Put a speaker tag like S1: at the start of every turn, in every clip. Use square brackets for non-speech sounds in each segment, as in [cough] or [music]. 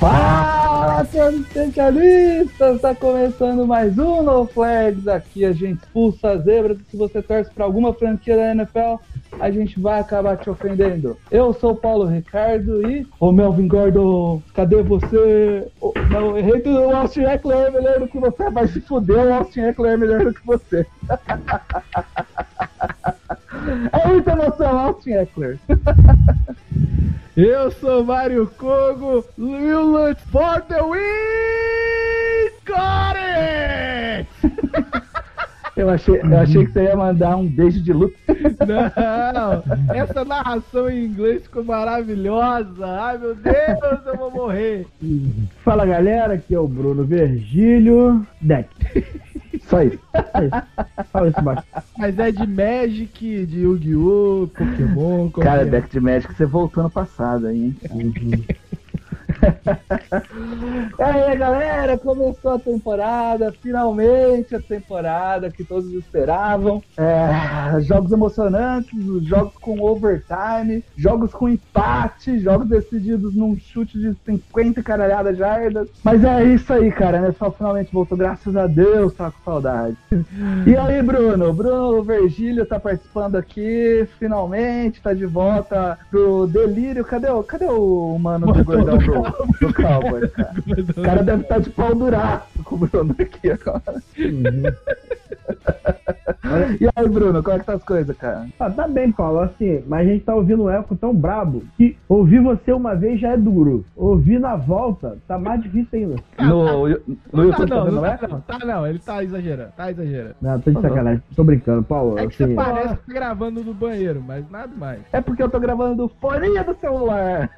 S1: Fala, seus especialistas! Está começando mais um No Flags. Aqui a gente expulsa as zebras. Se você torce para alguma franquia da NFL, a gente vai acabar te ofendendo. Eu sou o Paulo Ricardo e. Ô Melvin Gordon, cadê você? Ô, não, errei tudo. O Austin Eckler é melhor do que você. Vai se fuder, o Austin Eckler é melhor do que você. [laughs] É muita emoção, Austin Eckler. [laughs]
S2: Eu sou Mário Kogo, Lillard for the win! Got it! [laughs]
S1: Eu achei, eu achei que você ia mandar um beijo de luta.
S2: Não, essa narração em inglês ficou maravilhosa. Ai meu Deus, eu vou morrer.
S3: Fala galera, aqui é o Bruno Virgílio Deck.
S1: Só isso.
S3: É isso. Baixo.
S2: Mas é de Magic, de Yu-Gi-Oh!, Pokémon,
S1: Cara,
S2: qualquer-
S1: deck de Magic você voltou no passado aí, hein? E [laughs] aí, galera, começou a temporada, finalmente a temporada que todos esperavam. É, jogos emocionantes, jogos com overtime, jogos com empate, jogos decididos num chute de 50 caralhadas jardas. Mas é isso aí, cara, né? Só finalmente voltou, graças a Deus, tá com saudade. E aí, Bruno? Bruno Virgílio tá participando aqui, finalmente, tá de volta pro delírio. Cadê o, cadê o mano do gordão [laughs] do Cowboy, cara? [laughs] O cara deve estar de pau duraço com o Bruno aqui agora. E aí, Bruno, como é que tá as coisas, cara?
S3: Ah, tá bem, Paulo, assim, mas a gente tá ouvindo um eco tão brabo que ouvir você uma vez já é duro. Ouvir na volta tá mais difícil ainda.
S1: No, no
S2: Não
S1: YouTube
S2: tá
S1: tá
S2: não,
S1: vendo
S2: não
S1: eco?
S2: tá não, tá não, ele tá exagerando, tá exagerando.
S3: Não, tô de sacanagem, tô brincando, Paulo.
S2: É que você
S3: assim,
S2: parece que tá gravando no banheiro, mas nada mais.
S1: É porque eu tô gravando do foninha do celular.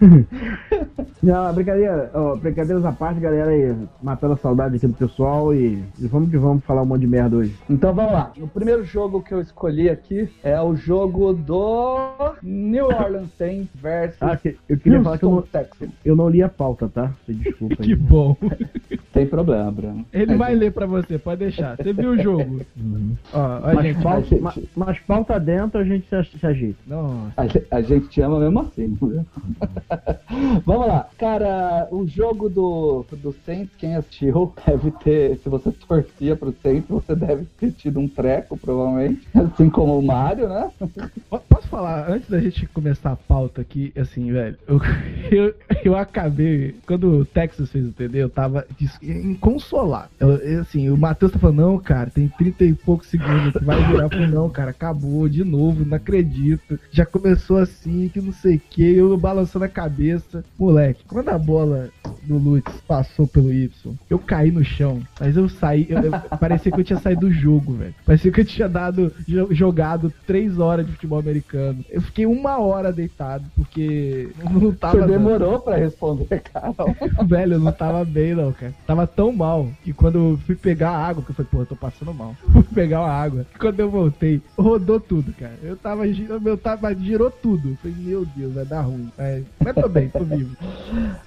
S1: [laughs]
S3: Não, brincadeira, ó, brincadeiras à parte, galera aí, matando a saudade aqui do pessoal e, e vamos que vamos falar um monte de merda hoje.
S1: Então vamos lá. O primeiro jogo que eu escolhi aqui é o jogo do New Orleans Saints versus
S3: Ah, que- eu queria falar que eu
S1: Houston
S3: não,
S1: Texans.
S3: eu não li a pauta, tá? Você Desculpa [laughs] aí.
S2: Que bom. [laughs]
S1: Tem problema, Bruno.
S2: Ele vai ler pra você, pode deixar. Você viu o jogo? Ó, ó,
S3: Mas,
S2: gente.
S3: pauta,
S1: gente-
S3: ma- mas pauta dentro a gente se, se ajeita.
S2: Nossa.
S1: A, a gente te ama mesmo assim. viu? [laughs] Vamos lá. Cara, o jogo do, do Saints, quem assistiu, deve ter. Se você torcia pro Saints, você deve ter tido um treco, provavelmente. [laughs] Assim como o Mario, né?
S2: Po- Posso falar, antes da gente começar a pauta aqui, assim, velho, [laughs] eu, eu, eu acabei, quando o Texas fez o TD, eu tava inconsolável. Eu, eu, assim, o Matheus tá falando, não, cara, tem 30 e poucos segundos que vai virar pro não, cara, acabou de novo, não acredito. Já começou assim, que não sei o que, eu balançando a cabeça. Moleque, quando a bola do Lutz passou pelo Y, eu caí no chão, mas eu saí, eu- eu- parecia que eu tinha saído do jogo, velho. Parecia que eu tinha dado, jo- jogado três horas de futebol americano. Eu fiquei uma hora deitado, porque [laughs] não tava.
S1: Você demorou pra responder, cara. [laughs]
S2: Velho, eu não tava bem, não, cara. Tava tão mal que quando eu fui pegar a água, que eu falei, pô, eu tô passando mal. [laughs] Fui pegar a água. Quando eu voltei, rodou tudo, cara. Eu tava, eu tava, girou tudo. Eu falei, meu Deus, vai dar ruim. Mas, mas tô bem, tô vivo.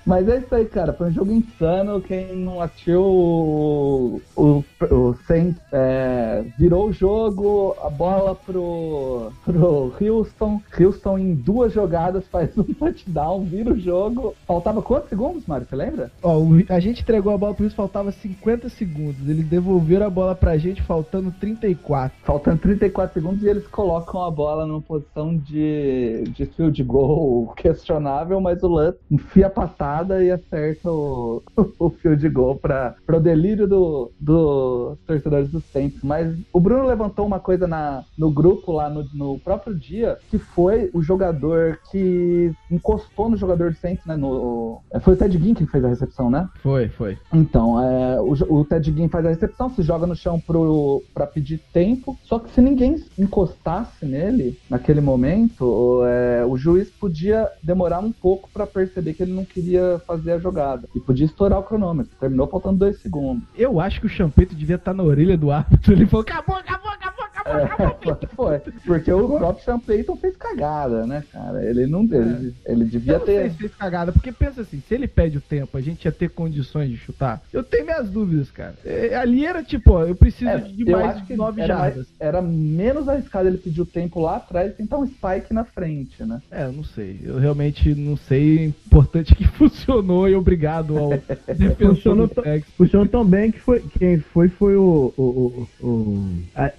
S1: Mas é isso aí, cara. Foi um jogo insano. Quem não assistiu o, o, o Saints é, virou o jogo, a bola pro, pro Houston. Houston em duas jogadas faz um touchdown, vira o jogo. Faltava quantos segundos, Mário? Você lembra?
S2: Ó, a gente entregou a bola pro isso, faltava 50 segundos. Eles devolveram a bola pra gente faltando 34.
S1: Faltando 34 segundos e eles colocam a bola numa posição de, de field goal [laughs] questionável, mas o Lutz enfia a patada e acerta o, [laughs] o field goal para o delírio do, dos torcedores do Saints. Mas o Bruno levantou uma coisa na, no grupo lá no, no próprio dia, que foi o jogador que encostou no jogador do Saints, né? No, é, foi o Ted Ginn que fez a recepção, né?
S2: Foi, foi.
S1: Então, é, o, o Ted Ginn faz a recepção, se joga no chão pro, pra pedir tempo. Só que se ninguém encostasse nele naquele momento, o, é, o juiz podia demorar um pouco pra perceber que ele não queria fazer a jogada. E podia estourar o cronômetro. Terminou faltando dois segundos.
S2: Eu acho que o Champeito devia estar na orelha do árbitro. Ele falou: acabou, acabou, acabou, [laughs]
S1: foi. Porque o próprio Sean Payton fez cagada, né, cara? Ele não ele, ele devia
S2: Eu não sei
S1: ter.
S2: se fez cagada, porque pensa assim, se ele pede o tempo, a gente ia ter condições de chutar. Eu tenho minhas dúvidas, cara. É, ali era tipo, ó, eu preciso
S1: É,
S2: de mais
S1: que
S2: nove
S1: era,
S2: jardas.
S1: era menos arriscado ele pedir o tempo lá atrás e tentar um spike na frente, né?
S2: É, eu não sei. Eu realmente não sei. Importante que [laughs] funcionou e obrigado ao [laughs] defensor
S3: Funcionou
S2: do
S3: to-
S2: Texas.
S3: Funcionou tão bem que foi, quem foi foi o, o, o, o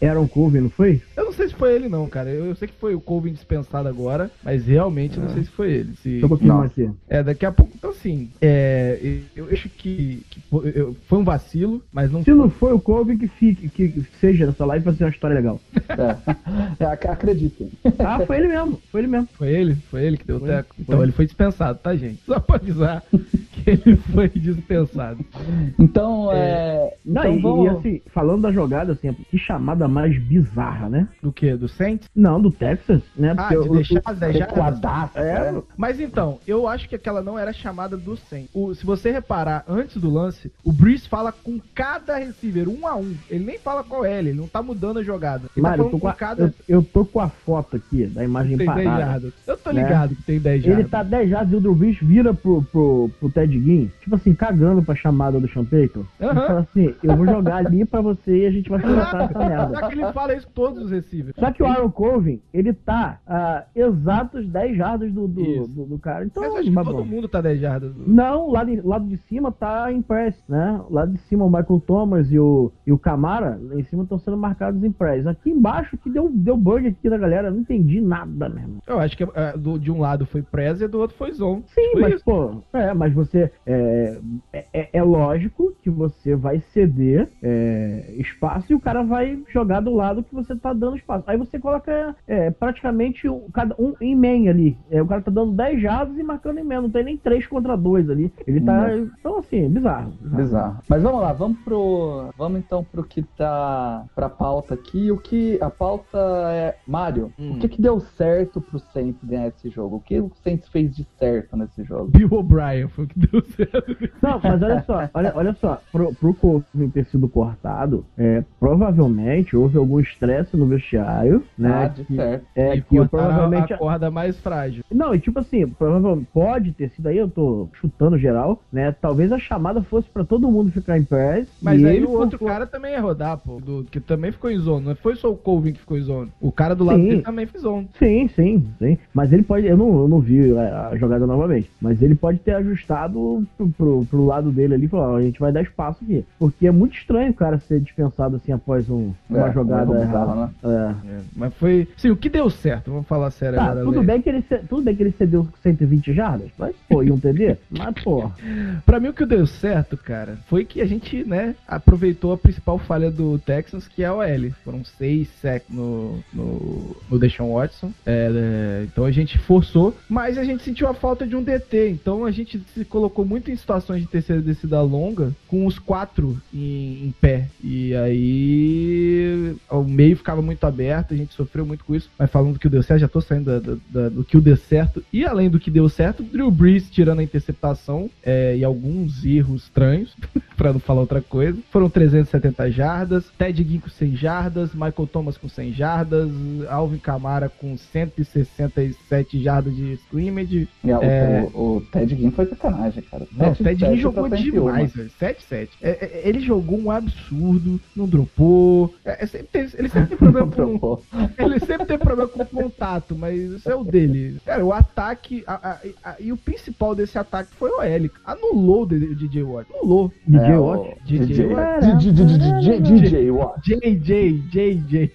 S3: Aaron Colvin, não foi?
S2: Eu não sei se foi ele, não, cara. Eu, eu sei que foi o Colvin dispensado agora, mas realmente não sei se foi ele. Se...
S3: Um pouquinho mais aqui.
S2: É, daqui a pouco. Então, assim, é, eu acho que, que foi, eu- foi um vacilo, mas não
S3: Se não foi o Colvin, que fique, que seja nessa live pra ser uma história legal.
S1: É. [laughs] É, ac- acreditem.
S3: Ah, foi ele mesmo, foi ele mesmo.
S2: Foi ele? Foi ele que deu o
S3: Foi,
S2: teco? Então
S3: foi.
S2: ele foi dispensado, tá, gente? Só pra avisar [laughs] que ele foi dispensado.
S1: Então, é.
S3: Não,
S1: então
S3: e,
S1: vamos...
S3: e assim, falando da jogada, assim, que chamada mais bizarra, né?
S2: Do que? Do Saints?
S3: Não, do Texas, né?
S2: Ah,
S3: Porque
S2: de
S3: o-
S2: deixar as 10 jardas?
S1: Recuadaço,
S3: É,
S1: né?
S2: Mas então, eu acho que aquela não era chamada do 100. O, se você reparar, antes do lance, o Breeze fala com cada receiver, um a um. Ele nem fala qual é ele, ele não tá mudando a jogada. Ele
S3: Mário,
S2: tá
S3: eu tô, com a,
S2: cada...
S3: eu, eu tô com a foto aqui da imagem
S2: Tem 10
S3: parada.
S2: jardas. Eu tô
S3: né?
S2: ligado que tem 10
S3: Ele
S2: jardas.
S3: tá 10 jardas e o Drew Brees vira pro, pro, pro Ted Ginn, tipo assim, cagando pra chamada do Sean Payton. E
S2: Aham.
S3: fala assim, eu vou jogar ali pra você e a gente vai [laughs] se matar essa merda.
S2: Só que ele fala isso todos os receivers.
S3: Só que o Aaron Colvin, ele tá a exatos 10 jardas do, do, do, do cara. Então,
S2: Mas acho que todo mundo tá 10 jardas.
S3: Não, lá de, lado de cima tá em press, né? Lá de cima o Michael Thomas e o, e o Camara, lá em cima estão sendo marcados em press. Aqui embaixo que deu, deu bug aqui da galera, não entendi nada mesmo.
S2: Eu acho que é, do- de um lado foi press e do outro foi zone.
S3: Sim,
S2: Foi
S3: mas
S2: isso.
S3: pô, é, mas você é, é, é lógico que você vai ceder é, espaço e o cara vai jogar do lado que você tá dando espaço. Aí você coloca é, praticamente um, cada um em main ali. É, o cara tá dando 10 jardas e marcando em main, não tem nem 3 contra 2 ali. Ele tá. Então, assim, bizarro. bizarro.
S1: Bizarro. Mas vamos lá, vamos pro. Vamos então pro que tá pra pauta aqui. O que. A pauta é. Mário,
S2: Hum.
S1: o que, que deu certo pro Saints ganhar esse jogo? O que o Saints fez de certo nesse jogo?
S2: Bill O'Brien foi o que deu certo.
S3: Não, mas olha só, olha, olha só, pro, pro Colvin ter sido cortado, é, provavelmente houve algum estresse no vestiário, né?
S1: Ah, de
S3: que-
S1: certo.
S3: É,
S2: e
S3: que provavelmente.
S2: a corda mais frágil.
S3: Não, e tipo assim, provavelmente pode ter sido aí, eu tô chutando geral, né? Talvez a chamada fosse pra todo mundo ficar em pés.
S2: Mas aí o outro
S3: for-
S2: cara também ia rodar, pô. Do, que também ficou em zone. Não foi só o Colvin que ficou em zone. O cara do lado
S3: Sim.
S2: dele também fez zone.
S3: Sim, sim, sim. Mas ele pode. Eu não, eu não vi a, a jogada novamente. Mas ele pode ter ajustado pro, pro, pro lado dele ali e falar: ó, a gente vai dar espaço aqui. Porque é muito estranho o cara ser dispensado assim após um- uma
S1: É,
S3: jogada
S1: um
S3: errada.
S1: né?
S3: É.
S2: É, mas foi. Sim, o que deu certo? Vamos falar sério
S3: Tá,
S2: agora.
S3: tudo
S2: Lê.
S3: bem, que ele, tudo bem que ele cedeu 120 jardas, mas, pô, iam [laughs] entender? Mas, pô,
S2: Pra mim, o que deu certo, cara, foi que a gente, né, aproveitou a principal falha do Texans, que é a OL. Foram seis sacks no, no, no Deshaun Watson. É, é, então a gente forçou, mas a gente sentiu a falta de um DT. Então a gente se colocou muito em situações de terceira descida longa, com os quatro em, em pé. E aí o meio ficava muito aberto, a gente sofreu muito com isso. Mas falando do que deu certo, já tô saindo da- da- da- do que deu certo. E além do que deu certo, Drew Brees tirando a interceptação é, e alguns erros estranhos, [laughs] pra não falar outra coisa. Foram 370 jardas, Ted Ginn com 100 jardas, Michael Thomas com 100 jardas, Alvin Kamara com 167 jardas de scrimmage.
S1: É, o-
S2: É.
S1: O, o Ted Ginn foi sacanagem, cara.
S2: Não, o
S1: 7
S2: Ted Ginn
S1: sete
S2: jogou
S1: pra 101.
S2: demais, velho. 7-7. É, é, ele jogou um absurdo, não dropou. É, sempre tem- ele sempre tem [laughs] problema com. [laughs] Ele sempre tem problema com contato, mas isso é o dele. Cara, o ataque. a- a- a- e o principal desse ataque foi o L. Anulou o DJ Watt. Anulou.
S3: DJ
S1: É, o
S3: Watt.
S1: DJ
S2: DJ
S1: Watt. DJ DJ Watt.
S2: JJ, [laughs] JJ.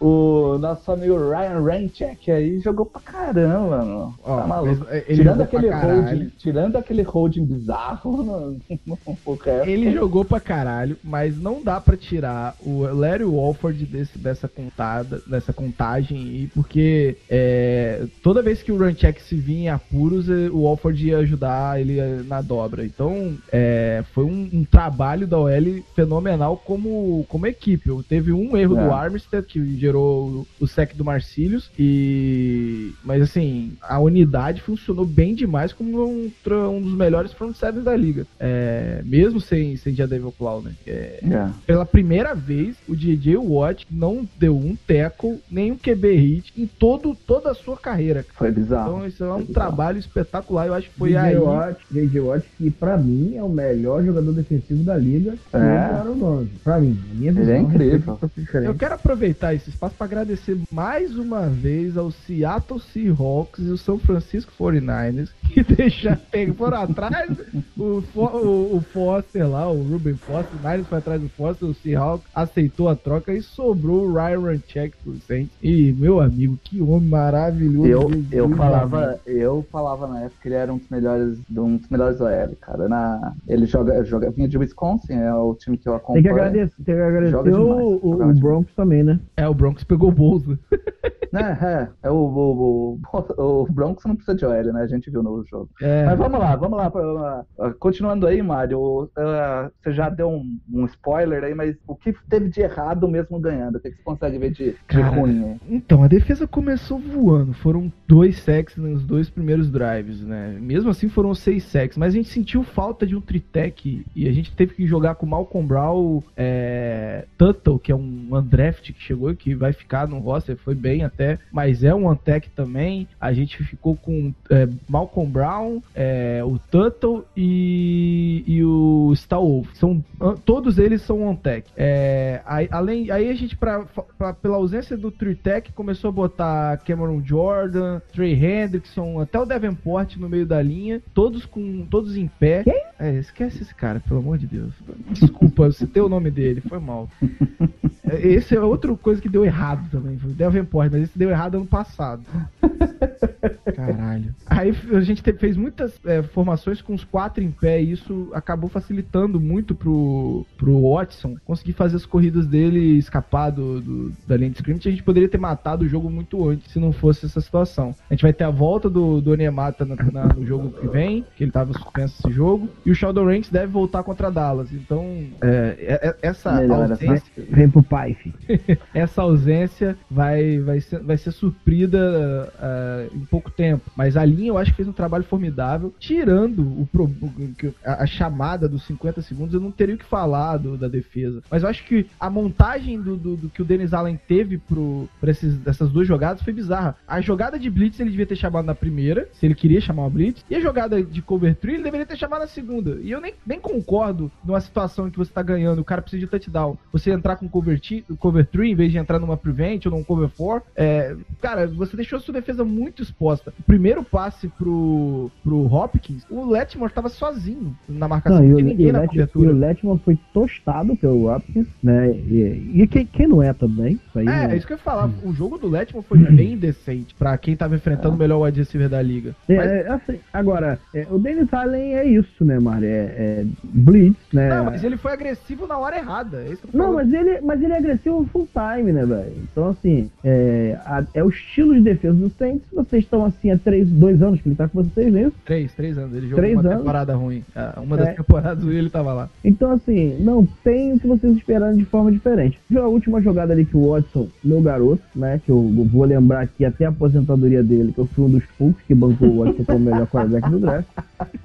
S1: O nosso amigo Ryan Ranchek aí jogou pra caramba, mano. Tá maluco. tirando, aquele holding, tirando aquele holding bizarro, [laughs] no, no, o resto-
S2: Ele jogou pra caralho, mas não dá pra tirar o Larry Walford desse, dessa contada, dessa contagem aí, porque é, toda vez que o Runcheck se vinha em apuros, o Walford ia ajudar ele eh, na dobra. Então, é, foi um, um trabalho da OL fenomenal como, como equipe. Teve um erro
S1: É.
S2: do Armstead que gerou o, sec do Marcílios e mas assim, a unidade funcionou bem demais como um, um dos melhores front sevens da liga. É, mesmo sem, sem Jadevil Clown, né? É,
S1: É.
S2: pela primeira vez, o DJ Watt não deu um tackle, nem um QB hit em todo, toda a sua carreira.
S1: Foi bizarro.
S2: Então, isso é um
S1: bizarro.
S2: trabalho espetacular. Eu acho que foi
S3: DJ
S2: aí.
S3: Watt, DJ Watt, que pra mim é o melhor jogador defensivo da liga.
S1: É.
S3: Ele o nome. Pra mim, a minha
S1: Ele
S3: visão.
S1: é
S3: a respeito
S1: incrível.
S2: Eu quero aproveitar esse espaço para agradecer mais uma vez ao Seattle Seahawks e o São Francisco 49ers que [laughs] deixaram, foram atrás o, o, o Foster lá, o Ruben Foster, o Niners foi atrás do Foster, o Seahawks aceitou a troca e sobrou o Ryan Runcheck por Saints. E meu amigo, que homem maravilhoso.
S1: Eu, eu falava, eu falava na época ele era um dos melhores, um dos melhores OL, cara. Na, ele joga, joga, vinha de Wisconsin, é o time que eu
S3: Tem
S1: acompanho.
S3: que agradecer, tem que agradecer
S1: Joga demais,
S3: o, o- o. Broncos também, né?
S2: É, o Broncos pegou o Bolsa. [laughs]
S1: Né, é, é o, o, o, o Broncos não precisa de OL, né? A gente viu no jogo.
S2: É,
S1: Mas vamos lá, vamos lá. uh, continuando aí, Mário, uh, você já deu um, um spoiler aí, mas o que teve de errado mesmo ganhando? O que você consegue ver de, de ruim?
S2: Então, a defesa começou voando. Foram dois sacks nos dois primeiros drives, né? Mesmo assim, foram seis sacks. Mas a gente sentiu falta de um tritec e a gente teve que jogar com o Malcolm Brown, é, Tuttle, que é um undraft que chegou, que vai ficar no roster, foi bem até, mas é um untech também. A gente ficou com é, Malcolm Brown, é, o Tuttle e, e o Stallwolf. São, todos eles são on-tech. É, aí, além, aí a gente, pra, pra- pela ausência do Tritec, começou a botar Cameron Jordan, Trey Hendrickson, até o Davenport no meio da linha, todos com todos em pé. É, esquece esse cara, pelo amor de Deus. Desculpa, eu citei o nome dele, foi mal. [laughs] É, Esse é outra coisa que deu errado também. Foi Davenport, mas esse deu errado ano passado. Caralho. Aí a gente te- fez muitas é, formações com os quatro em pé e isso acabou facilitando muito pro, pro Watson conseguir fazer as corridas dele escapar do, do- da linha de scrimmage. A gente poderia ter matado o jogo muito antes se não fosse essa situação. A gente vai ter a volta do, do Onemata na- na- no jogo que vem, que ele tava suspenso esse jogo, e o Sheldon Ranks deve voltar contra Dallas. Então, é, é- é- essa
S1: Melhor,
S2: ausência
S3: Vem pro pai, [laughs]
S2: essa ausência vai, vai, ser, vai ser suprida ah, em pouco tempo. Mas a linha eu acho que fez um trabalho formidável, tirando o, pro- a, a chamada dos 50 segundos, eu não teria o que falar do- da defesa. Mas eu acho que a montagem do, do- do que o Dennis Allen teve pro, pra esses, essas duas jogadas foi bizarra. A jogada de Blitz ele devia ter chamado na primeira, se ele queria chamar uma Blitz, e a jogada de Cover 3 ele deveria ter chamado na segunda. E eu nem, nem concordo numa situação em que você tá ganhando, o cara precisa de touchdown. Você entrar com cover, cover 3 em vez de entrar numa prevent ou num cover 4, é, cara, você deixou a sua defesa muito exposta. O primeiro passe pro, pro Hopkins, o Letmore tava sozinho na marcação,
S3: Não, e o, e
S2: ninguém
S3: o
S2: na
S3: Let- e o Letman foi tostado pelo Hopkins, né? E, e quem, quem não é também? Isso aí
S2: É,
S3: né?
S2: é isso que eu ia falar. O jogo do Letmore foi bem decente pra quem tava enfrentando o melhor wide receiver da liga.
S3: É,
S2: Mas-
S3: é, assim, agora, é, o Dennis Allen é isso, né, Mário? É, é blitz, né?
S2: Não, mas ele foi agressivo na hora errada. É isso que eu tô
S3: Não, mas ele, mas ele é agressivo full time, né, velho? Então, assim, é, a- é o estilo de defesa do Saints. Vocês estão assim há três, dois anos que ele tá com vocês, né?
S2: Três, três anos. Ele jogou
S3: Três
S2: uma
S3: anos?
S2: temporada ruim. Ah, Uma
S3: É.
S2: das temporadas ruins ele tava lá.
S3: Então, assim, não tem o que vocês esperaram de forma diferente. A última jogada ali que o Watson, meu garoto, né? Que eu vou lembrar aqui até a aposentadoria dele, que eu fui um dos poucos que bancou o Watson como o melhor quarterback do draft,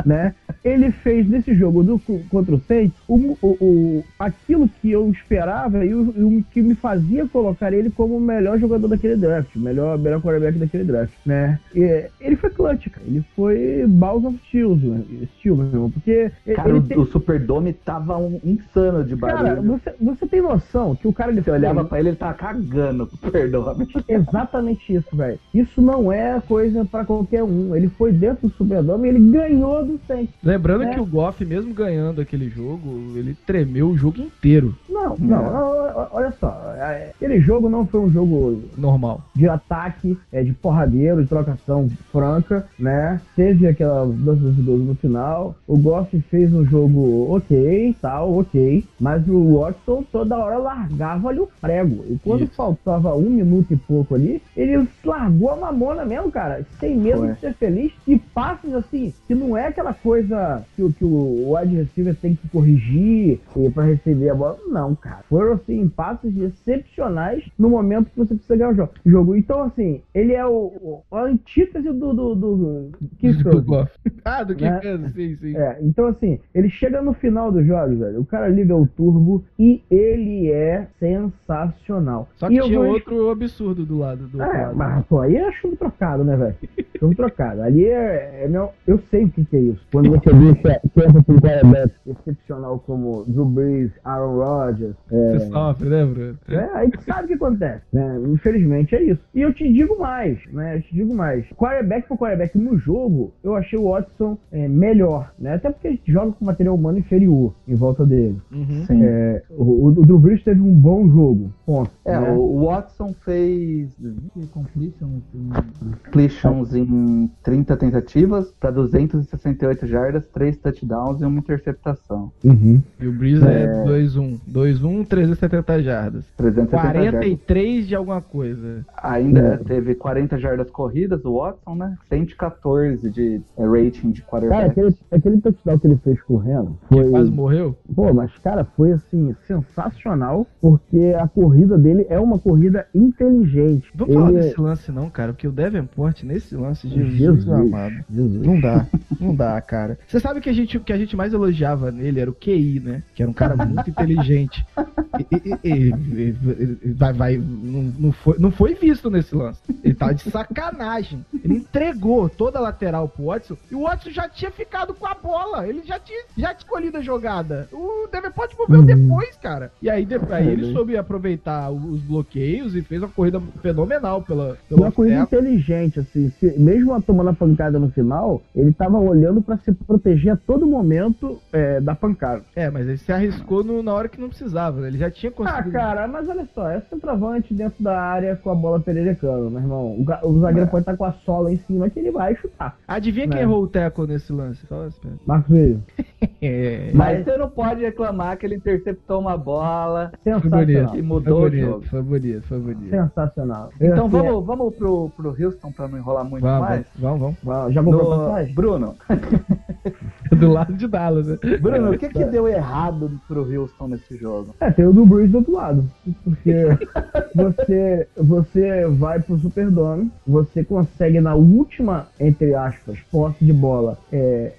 S3: né? Ele fez nesse jogo do, contra o Saints o, o, o- aquilo que eu esperava e o, o que me fazia colocar ele como o melhor jogador daquele draft, o melhor, melhor quarterback daquele draft, né? E ele foi clutch, cara. Ele foi Balls of Steel, né? Steel, meu irmão. Porque
S1: Cara,
S3: ele
S1: o,
S3: tem...
S1: o Superdome tava um insano de
S3: Cara,
S1: barulho.
S3: você, você tem noção que o cara ele
S1: Você olhava pra ele, ele tava cagando com o Superdome.
S3: Exatamente isso, velho. Isso não é coisa pra qualquer um. Ele foi dentro do Superdome e ele ganhou do Saints.
S2: Lembrando
S3: É.
S2: que o Goff, mesmo ganhando aquele jogo, ele tremeu o jogo inteiro.
S3: Não, não,
S1: É.
S3: olha só. é, Aquele jogo não foi um jogo
S2: Normal.
S3: de ataque, é, de porradeiro, de trocação franca, né? Teve aquela dança dos idosos no final. O Goff fez um jogo ok, tal, ok. Mas o Watson toda hora largava ali o prego. E quando
S2: Isso.
S3: faltava um minuto e pouco ali, ele largou a mamona mesmo, cara. Sem medo de ser feliz. E passes assim, que não é aquela coisa que, o- que o wide receiver tem que corrigir e para receber a bola. Não, cara. Foram assim, passes excepcionais no momento que você precisa ganhar o jogo. Então, assim, ele é o, o a antítese do, do, do Keith
S2: Do
S3: Cousins. [laughs]
S2: Ah, do que
S3: Né?
S2: sim, sim.
S3: É, então assim, ele chega no final dos jogos, velho. O cara liga o turbo e ele é sensacional.
S2: Só
S3: E
S2: que
S3: eu
S2: tinha
S3: vou-
S2: outro absurdo do lado do
S3: É,
S2: lado.
S3: mas pô, aí é chumbo trocado, né, velho? [laughs] Chumbo trocado. Ali é, é meu, eu sei o que, que é isso. Quando você deixa pensa com um quarterback excepcional como Drew Brees, Aaron Rodgers, é,
S2: Você sofre, né, Bruno?
S3: é, aí tu sabe o que acontece, né? Infelizmente é isso. E eu te digo mais, né? Eu te digo mais. Quarterback por quarterback no jogo, eu achei o Watson é, melhor, né? Até porque a gente joga com material humano inferior em volta dele.
S2: Uhum.
S3: É, o, o Drew Brees teve um bom jogo, ponto.
S1: É,
S3: né?
S1: o Watson fez completions em 30 tentativas para 268 jardas, 3 touchdowns e uma interceptação.
S3: Uhum.
S2: E o Breeze é 2-1. 2-1, 370 jardas.
S1: 370 jardas.
S2: 43 de alguma coisa.
S1: Ainda
S3: É.
S1: teve 40 jardas corridas, o Watson, né? 114 de é, rating de
S3: Cara,
S1: quarterback.
S3: aquele, aquele touchdown que ele fez correndo foi.
S2: quase morreu.
S3: Pô, mas cara, foi assim, sensacional, porque a corrida dele é uma corrida inteligente.
S2: Vamos falar
S3: Ele-
S2: desse lance não, cara, porque o Davenport nesse lance, Jesus,
S3: Jesus.
S2: Amado.
S3: Jesus.
S2: Não dá, não dá, cara. Você sabe que a gente, o que a gente mais elogiava nele era o QI, né? Que era um cara muito inteligente. E, e- e- vai, vai, não, não foi, não foi visto nesse lance. Ele tava de sacanagem. Ele entregou toda a lateral pro Watson e o Watson já tinha ficado com a bola. Ele já tinha, já tinha escolhido a jogada. O Davenport moveu
S3: Uhum.
S2: depois, cara. E aí, depois, aí ele
S3: né?
S2: soube aproveitar os bloqueios e fez uma corrida fenomenal pela, pela
S3: Uma corrida inteligente, assim, se- mesmo tomando a pancada no final, ele tava olhando pra se proteger a todo momento é, da pancada.
S2: É, mas ele se arriscou no- na hora que não precisava, né? Ele já tinha
S3: Ah,
S2: conseguido.
S3: cara, mas olha só, é centroavante dentro da área com a bola pererecando, meu irmão. O, o zagueiro pode estar com a sola em cima que ele vai chutar.
S2: Adivinha quem
S3: É.
S2: errou o teco nesse lance? Só.
S3: Marcos Veio. [laughs]
S2: É.
S1: Mas você não pode reclamar que ele interceptou uma bola.
S3: Sensacional.
S2: bonito.
S1: E mudou
S2: foi
S1: o
S2: bonito,
S1: jogo.
S2: Foi bonito, foi bonito.
S3: Sensacional.
S1: Então vamos, vamos pro, pro Houston pra não enrolar muito
S2: Vamos,
S1: mais.
S2: vamos, vamos.
S3: É- Já comprou
S1: No...
S3: passagem?
S1: Bruno, [laughs]
S2: Do lado de Dallas, né?
S1: Bruno, o que, que deu errado pro Houston nesse jogo?
S3: É, tem o do Bruce do outro lado. Porque [laughs] você, você vai pro Superdome, você consegue na última, entre aspas, posse de bola, é,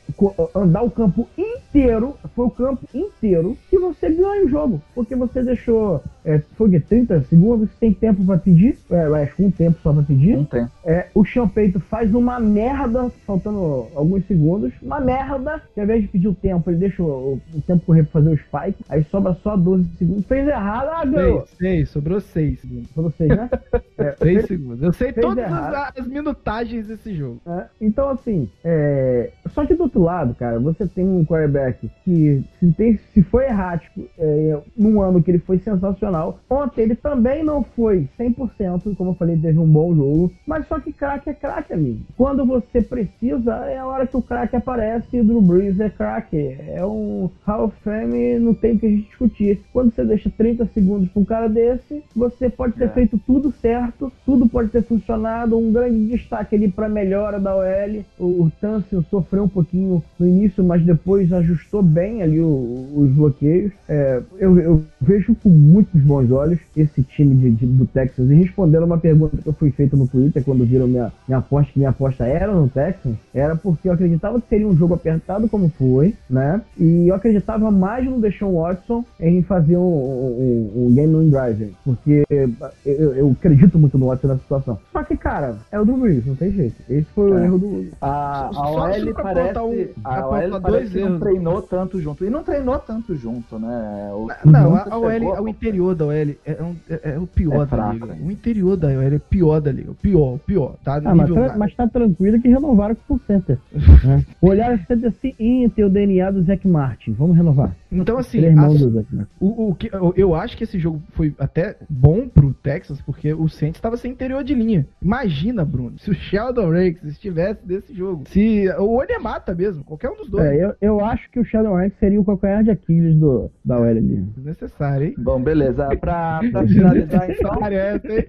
S3: andar o campo inteiro, foi o campo inteiro, e você ganha o jogo. Porque você deixou, é, foi quê? 30 segundos, tem tempo pra pedir, é, acho que um tempo só pra pedir.
S1: Não tem.
S3: É, o Champeito faz uma merda, faltando alguns segundos, uma merda, que ao invés de pedir o tempo, ele deixa o, o tempo correr pra fazer o spike, aí sobra só 12 segundos, fez errado, ah, ganhou.
S2: Seis, seis, sobrou seis.
S3: Pra vocês, né? [laughs] É,
S2: Seis
S3: fez-
S2: segundos. Eu sei todas as, as minutagens desse jogo.
S3: É, Então, assim, é, só que do outro lado, cara, você tem um quarterback que, se, tem, se foi errático é, num ano que ele foi sensacional, ontem ele também não foi 100%, como eu falei, teve um bom jogo, mas só que craque é craque, amigo. Quando você precisa, é a hora que o craque aparece e o Drew Brees é craque. É um Hall of Fame, não tem o que a gente discutir. Quando você deixa 30 segundos pra um cara desse, você pode ter
S1: É.
S3: feito tudo certo, tudo pode ter funcionado, um grande destaque ali pra melhora da OL. O, o Tansil sofreu um pouquinho no início, mas depois ajustou bem ali o- os bloqueios. É, eu, eu vejo com muitos bons olhos esse time de- de- do Texas. E respondendo uma pergunta que eu fui feita no Twitter quando viram minha, minha aposta, que minha aposta era no Texans, era porque eu acreditava que seria um jogo apertado como foi, né? E eu acreditava mais no Deshaun Watson em fazer um, um, um game winning drive. Porque eu, eu acredito muito no Watson nessa situação. Só que, cara, é o Drew Brees, não tem jeito. Esse foi o
S1: É.
S3: erro do.
S1: A, a OL parece,
S2: um-
S1: a OL
S2: dois
S1: parece que não
S2: erros.
S1: treinou tanto junto. E não treinou tanto junto, né? O,
S2: Não,
S1: junto
S2: a, a OL, o interior da OL é, um- é- é o pior
S1: É
S2: da
S1: fraco,
S2: liga.
S1: né?
S2: O interior da OL é pior da liga. O pior, o pior. Tá
S3: Ah, mas,
S2: nada.
S3: mas tá tranquilo que renovaram com o Center. né? Olharam o Center assim, "Ih, tem o DNA do Zac Martin. Vamos renovar.
S2: Então, assim,
S3: é
S2: a-
S3: do
S2: o, o que, eu, acho que esse jogo foi até bom pro Texas, porque o Saints estava sem interior de linha. Imagina, Bruno, se o Sheldon Rakes estivesse nesse jogo. Se o Onemata mesmo, qualquer um dos dois.
S3: É, eu, eu acho que o Shadow Rank seria o calcanhar de Aquiles do, da OL ali.
S2: Desnecessário, hein?
S1: Bom, beleza. Pra, pra [laughs] finalizar, então.
S2: Essa, hein?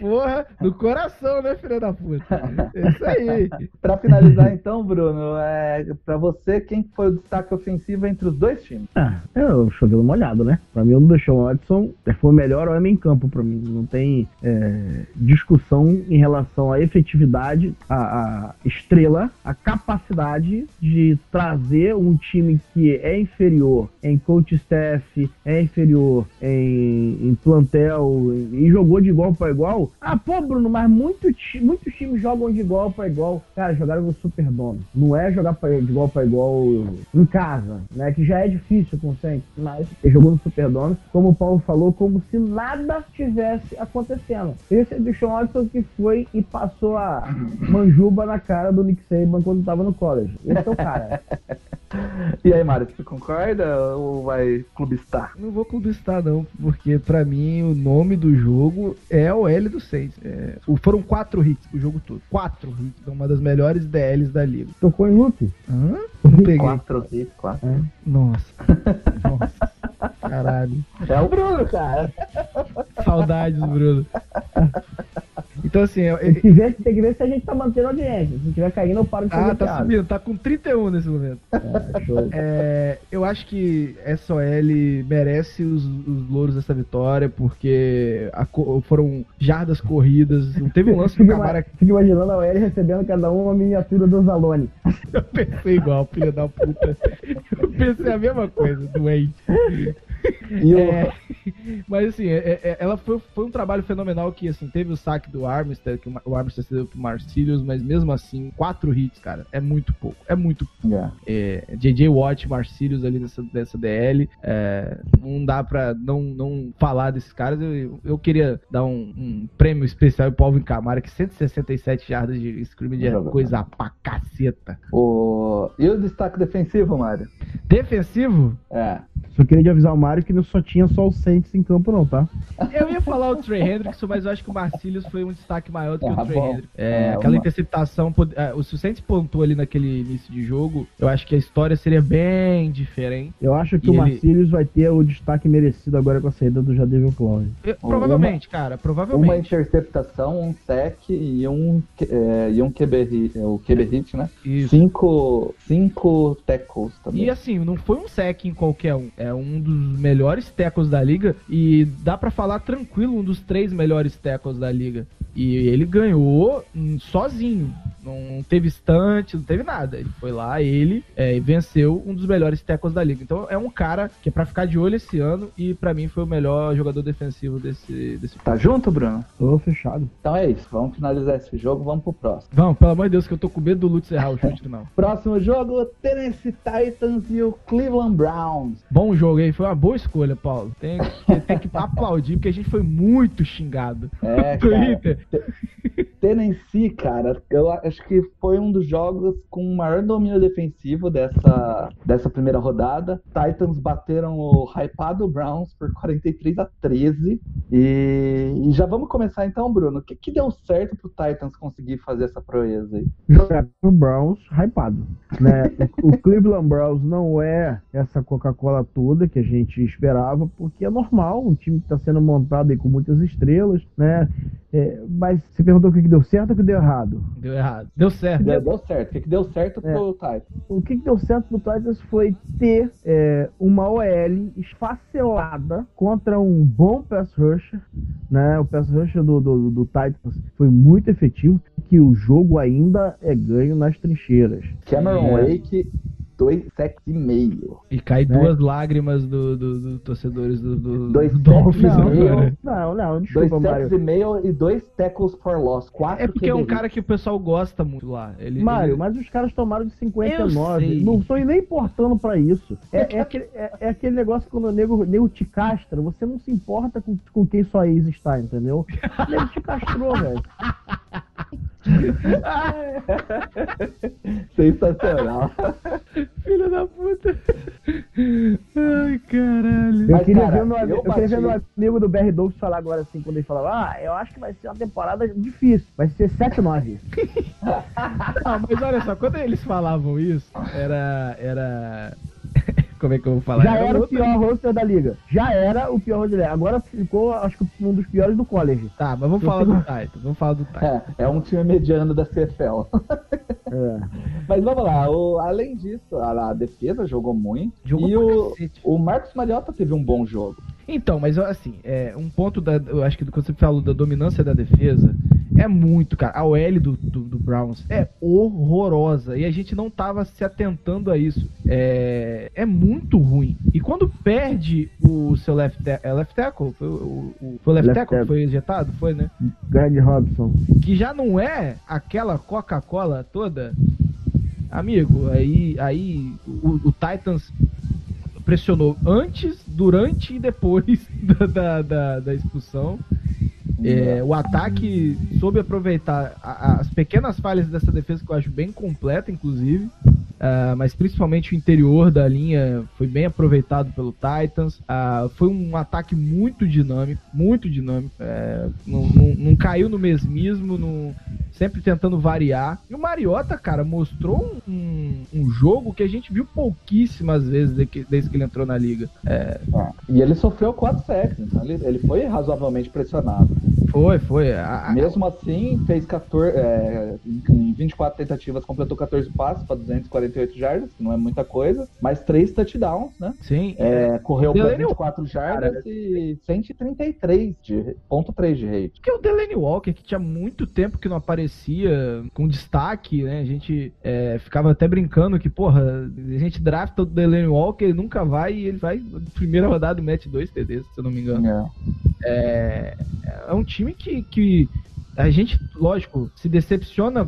S2: Porra, no coração, né, filha da puta? É isso aí. [laughs]
S1: Pra finalizar, então, Bruno, é, pra você, quem foi o destaque ofensivo entre os dois times?
S3: Ah, eu chovendo molhado, né? Pra mim, o Deshaun Watson foi o melhor homem em campo pra mim. Não tem é, discussão em relação à efetividade, à, à estrela, à capacidade de trazer um time que é inferior em coach staff, é inferior em, em plantel e jogou de igual para igual. Ah, pô, Bruno, mas muito muitos times jogam de igual para igual. Cara, jogaram no Superdome. Não é jogar pra- de igual para igual em casa, né? Que já é difícil com mas ele jogou no Superdome, como o Paulo falou, como se nada tivesse acontecendo. Esse é o Deshaun Watson que foi e passou a manjuba na cara do Nick Saban quando tava no college. Esse é o cara. [laughs]
S1: E aí, Mário, você concorda ou vai clubistar?
S2: Não vou clubistar, não, porque pra mim o nome do jogo é o L do Saints. É, foram quatro hits o jogo todo. Quatro hits. É uma das melhores DLs da liga.
S3: Tocou em Luke.
S2: Hã? Não peguei.
S1: Quatro hits, quatro.
S2: Nossa. [laughs] Nossa. Caralho.
S1: É o Bruno, cara.
S2: Saudades, Bruno. Então, assim, eu-
S3: Tem que, ver, tem que ver se a gente tá mantendo a audiência. Se tiver caindo, eu paro de fazer
S2: ah, tá
S3: piada.
S2: subindo, tá com 31 nesse momento.
S3: É, show. [laughs]
S2: É, eu acho que SOL merece os, os louros dessa vitória, porque a foram jardas corridas. Não teve um lance
S3: Fica,
S2: Camara
S3: fica imaginando a OL recebendo cada um uma miniatura do Zalone. [laughs]
S2: Eu pensei igual, filho da puta. Eu pensei a mesma coisa, doente. É, mas assim, é- é- ela foi, foi um trabalho fenomenal que assim, teve o saque do Armstead, que o Armstead cedeu pro Marcilius, mas mesmo assim, quatro hits, cara, é muito pouco. É muito
S1: É.
S2: é, JJ Watt, Marcilius ali nessa, nessa DL. é, não dá pra não, não falar desses caras. Eu, eu queria dar um, um prêmio especial pro Alvin Camara, que 167 jardas de scrimmage é coisa pra caceta.
S1: O... E o destaque defensivo, Mário?
S2: Defensivo?
S1: É.
S3: Só queria de avisar o Mário que não só tinha só o Saints em campo, não, tá?
S2: Eu ia falar o Trey Hendrickson, mas eu acho que o Marcilius foi um destaque maior do que
S1: Ah,
S2: o Trey
S1: bom.
S2: Hendrickson. É,
S1: É,
S2: aquela
S1: uma-
S2: interceptação, pod- é, o Sucentes pontuou ali naquele início de jogo, eu acho que a história seria bem diferente.
S3: Eu acho que
S2: E
S3: o
S2: ele-
S3: Marcílios vai ter o destaque merecido agora com a saída do Jadeville Clown.
S2: Provavelmente, cara,
S1: Uma
S2: provavelmente.
S1: interceptação, um sec e um, é, e um QB hit, é, o QB hit, né?
S2: Isso.
S1: Cinco, cinco tackles também.
S2: E assim, não foi um sec em qualquer um. É um dos melhores tackles da liga. E dá pra falar tranquilo, um dos três melhores tackles da liga. E ele ganhou hum, sozinho. Não teve estante, não teve nada. Ele foi lá, ele é, e venceu um dos melhores tackles da liga. Então é um cara que é pra ficar de olho esse ano. E pra mim foi o melhor jogador defensivo desse, desse
S1: Tá junto, Bruno?
S3: Tô fechado.
S1: Então é isso. Vamos finalizar esse jogo. Vamos pro próximo.
S2: Vamos, pelo amor de Deus, que eu tô com medo do Lutz errar o chute [laughs] final.
S1: Próximo jogo: Tennessee Titans e o Cleveland Browns.
S2: Bom jogo, hein? Foi uma boa escolha, Paulo. Tem, tem, tem que [laughs] aplaudir, porque a gente foi muito xingado.
S1: É,
S2: no
S1: cara.
S2: Twitter.
S1: Tennessee, cara, eu acho que foi um dos jogos com maior domínio defensivo dessa, dessa primeira rodada. Titans bateram o hypado Browns por 43 a 13. E, e já vamos começar então, Bruno. O que, que deu certo pro Titans conseguir fazer essa proeza aí?
S3: Jogar Browns hypado. Né? O o Cleveland Browns não é essa Coca-Cola toda que a gente esperava, porque é normal, um time que está sendo montado aí com muitas estrelas, né? É, mas você perguntou o que que deu certo ou o que deu errado?
S2: Deu errado. Deu certo.
S1: Deu, deu certo. O que, que deu certo pro Titans?
S3: O que, que deu certo pro Titans foi ter é, uma OL esfacelada contra um bom pass rusher, né? O pass rusher do, do, do Titans foi muito efetivo, que o jogo ainda é ganho nas trincheiras.
S1: Cameron
S2: É.
S1: Wake dois sacks e meio.
S2: E cai
S3: Né?
S2: duas lágrimas do, do- do torcedores do, do,
S1: Dois
S2: do [laughs] Dolphins
S3: Não,
S1: não,
S2: agora.
S3: não, não,
S1: Dois
S3: desculpa,
S1: sacks
S3: Mário.
S1: e meio e dois tackles for loss. Quatro
S2: É porque é um cara que o pessoal gosta muito lá. Ele,
S3: Mário,
S2: ele-
S3: mas os caras tomaram de
S2: Eu
S3: 59.
S2: sei.
S3: Não estou nem importando pra isso. É, é [laughs] aquele, é, é aquele negócio que quando o nego, nego te castra, você não se importa com, com quem sua ex está, entendeu? O nego te castrou, velho. [laughs] [laughs]
S1: Sensacional.
S2: Filho da puta. Ai, caralho.
S3: Eu
S1: Mas,
S3: queria,
S1: cara,
S3: ver meu,
S1: eu
S3: eu queria ver meu amigo do BR Douglas falar agora assim, quando ele falava, ah, eu acho que vai ser uma temporada difícil. Vai ser 7-9. [laughs]
S2: Ah, mas olha só, quando eles falavam isso, era. Era. Como é que eu vou falar?
S3: Já era o
S2: outra-
S3: pior roster da liga. Já era o pior roster da liga. Agora ficou, acho que um dos piores do college.
S2: Tá, mas vamos falar do Titan. Vamos falar do Titan.
S1: É, é um time mediano da CFL. [laughs]
S3: É.
S1: Mas vamos lá, o- além disso, a, a defesa jogou muito.
S2: Jogou
S1: e o,
S2: cacete.
S1: o Marcos Mariota teve um bom jogo.
S2: Então, mas assim, é, um ponto da. Eu acho que quando você falou da dominância da defesa, é muito, cara. A OL do, do, do Browns é horrorosa. E a gente não tava se atentando a isso. É, é muito ruim. E quando perde o seu left, é left tackle, foi o, o- foi o left,
S3: Left
S2: tackle foi ejetado? Foi, né?
S3: Greg Robson.
S2: que já não é aquela Coca-Cola toda, amigo, aí, aí o, o Titans pressionou antes, durante e depois [laughs] da, da, da- da expulsão. É, o ataque soube aproveitar a- a- as pequenas falhas dessa defesa que eu acho bem completa, inclusive. Ah, mas principalmente o interior da linha foi bem aproveitado pelo Titans. Ah, foi um ataque muito dinâmico, muito dinâmico. É, não, não- não caiu no mesmismo, sempre tentando variar. E o Mariota, cara, mostrou um, um jogo que a gente viu pouquíssimas vezes desde que ele entrou na liga. É,
S1: É, E ele sofreu quatro sacks, então ele, ele foi razoavelmente pressionado.
S2: Foi, foi. A- a-
S1: Mesmo assim, fez 14, é, em 24 tentativas, completou 14 passes para 248 jardas, que não é muita coisa, mas três touchdowns, né?
S2: sim,
S1: É, correu para
S2: Delaney
S1: 24 jardas e 133 de ponto 3 de rate.
S2: Porque o Delaney Walker, que tinha muito tempo que não aparecia com destaque, né? A gente é, ficava até brincando que, porra, a gente drafta o Delaney Walker, ele nunca vai e ele vai, primeira rodada, mete dois TDs, se eu não me engano.
S1: É.
S2: É, é um time que, que a gente, lógico, se decepciona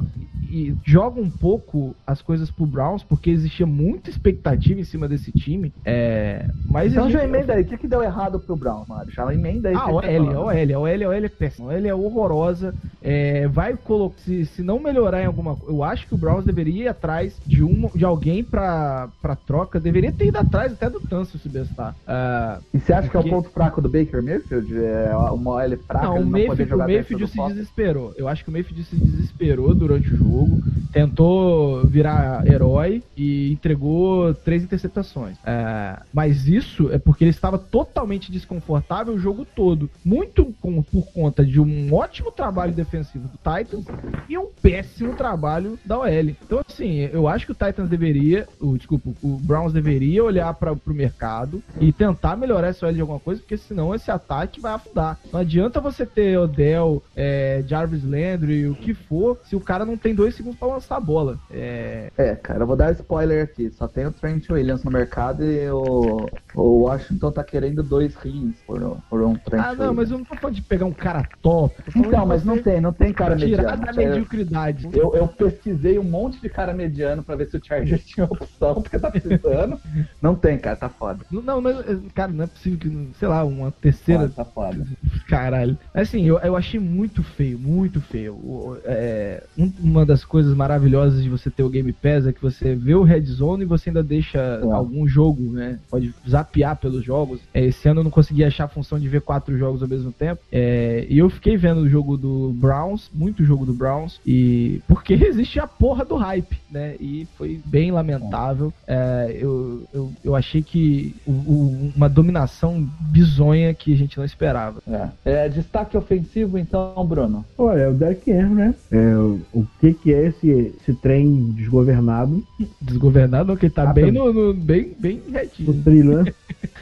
S2: e joga um pouco as coisas pro Browns, porque existia muita expectativa em cima desse time. É, mas
S1: Então já emenda aí, o que, que deu errado pro Brown, Mário? Já emenda aí.
S2: ah, OL. OL, OL, OL é péssimo. OL é horrorosa. É, vai colocar. Se, se não melhorar em alguma coisa. Eu acho que o Browns deveria ir atrás de, uma, de alguém pra, pra troca. Deveria ter ido atrás até do Tancio se bestar. Ah,
S1: E você acha que é o
S2: Porque-
S1: ponto fraco do Baker Mayfield? É uma OL fraca,
S2: não,
S1: ele
S2: o
S1: não poder
S2: Mayfield, o Mayfield se
S1: pocket?
S2: Desesperou. Eu acho que o Mayfield se desesperou durante o jogo. Tentou virar herói e entregou três interceptações. É, mas isso é porque ele estava totalmente desconfortável o jogo todo. Muito com- por conta de um ótimo trabalho defensivo do Titans e um péssimo trabalho da OL. Então, assim, eu acho que o Titans deveria, o, desculpa, o Browns deveria olhar para o mercado e tentar melhorar essa OL de alguma coisa, porque senão esse ataque vai afundar. Não adianta você ter Odell, é, Jarvis Landry, o que for, se o cara não tem dois segundos para lançar a bola. É,
S1: É, cara, eu vou dar spoiler aqui. Só tem o Trent Williams no mercado e o, o Washington tá querendo dois rins por, um- por um Trent
S2: ah, não,
S1: Williams.
S2: mas eu não tô falando de pegar um cara top.
S1: Então, mas não tem, não tem cara
S2: Tirar
S1: mediano.
S2: da mediocridade.
S1: Eu, eu pesquisei um monte de cara mediano pra ver se o Chargers [laughs] tinha opção, porque tá precisando. não tem, cara, tá foda.
S2: Não, mas, cara, não é possível que, sei lá, uma terceira
S1: tá foda.
S2: Caralho. Assim, eu, eu achei muito feio, muito feio. É, um- uma das coisas maravilhosas de você ter o Game Pass é que você vê o Red Zone e você ainda deixa algum jogo, né? Pode zapear pelos jogos. É, esse ano eu não consegui achar a função de ver quatro jogos ao mesmo tempo. É, e eu fiquei vendo o jogo do Browns, muito jogo do Browns, e porque [laughs] existe a porra do hype, né? E foi bem lamentável. É, eu, eu, eu achei que o- o- uma dominação bizonha que a gente não esperava.
S1: É. É, destaque ofensivo, então, Bruno.
S3: Olha, o Derek Henry, né? É, o, o que que é esse esse, trem desgovernado
S2: Desgovernado, não, que ele tá
S3: Ah,
S2: bem
S3: tá.
S2: no, no- bem, bem
S3: no
S2: retinho.
S3: trilho, né?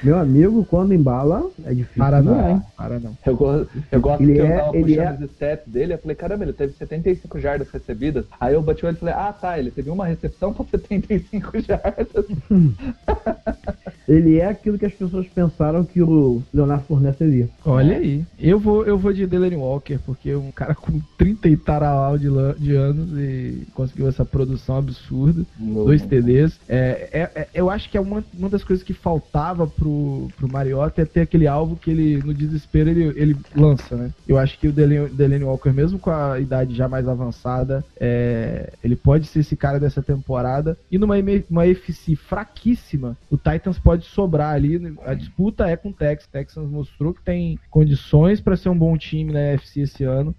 S3: Meu amigo, quando embala, é difícil.
S2: Para não,
S3: segurar, hein?
S2: para não.
S1: Eu, go- eu gosto
S3: Ele
S1: que eu
S3: é-
S1: tava
S3: ele
S1: puxando
S3: é-
S1: os stats dele, eu falei, caramba, ele teve 75 jardas recebidas. Aí eu bati o olho e falei, ah tá, ele teve uma recepção com 75 [laughs] jardas. [laughs]
S3: Ele é aquilo que as pessoas pensaram que o Leonardo Fournette seria.
S2: Olha aí. Eu vou, eu vou de Delaney Walker, porque um cara com 30 e taralau de, de anos e conseguiu essa produção absurda. Dois TDs. É, é- é- eu acho que é uma, uma das coisas que faltava pro, pro Mariota é ter aquele alvo que ele, no desespero, ele, ele lança, né? Eu acho que o Delaney, Delaney Walker, mesmo com a idade já mais avançada, é, ele pode ser esse cara dessa temporada. E numa uma FC fraquíssima, o Titans pode sobrar ali. A disputa é com o Texans. O Texans mostrou que tem condições para ser um bom time na FC esse ano.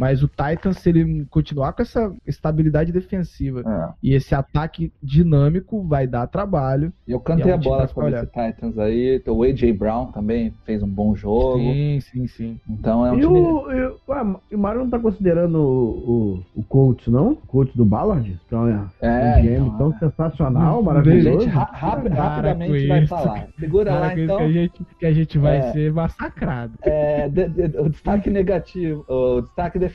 S2: Mas o Titans, se ele continuar com essa estabilidade defensiva
S1: É.
S2: e esse ataque dinâmico vai dar trabalho.
S1: Eu cantei
S2: E é um
S1: a bola com esse Titans aí. O AJ Brown também fez um bom jogo.
S2: Sim, sim, sim.
S1: Então é um
S3: E
S1: time.
S3: o, e, o- ué, e o Mário não tá considerando o, o, o coach, não? O coach do Ballard? Então é
S1: É,
S3: um GM
S1: então,
S3: tão
S1: é.
S3: sensacional,
S1: A
S3: maravilhoso.
S1: gente ra-
S2: Para
S1: rapidamente vai
S2: isso.
S1: falar. Segura
S2: Para
S1: lá então.
S2: que a gente, que a gente vai
S1: É.
S2: ser massacrado.
S1: É, de- de- o destaque negativo, o destaque defensivo,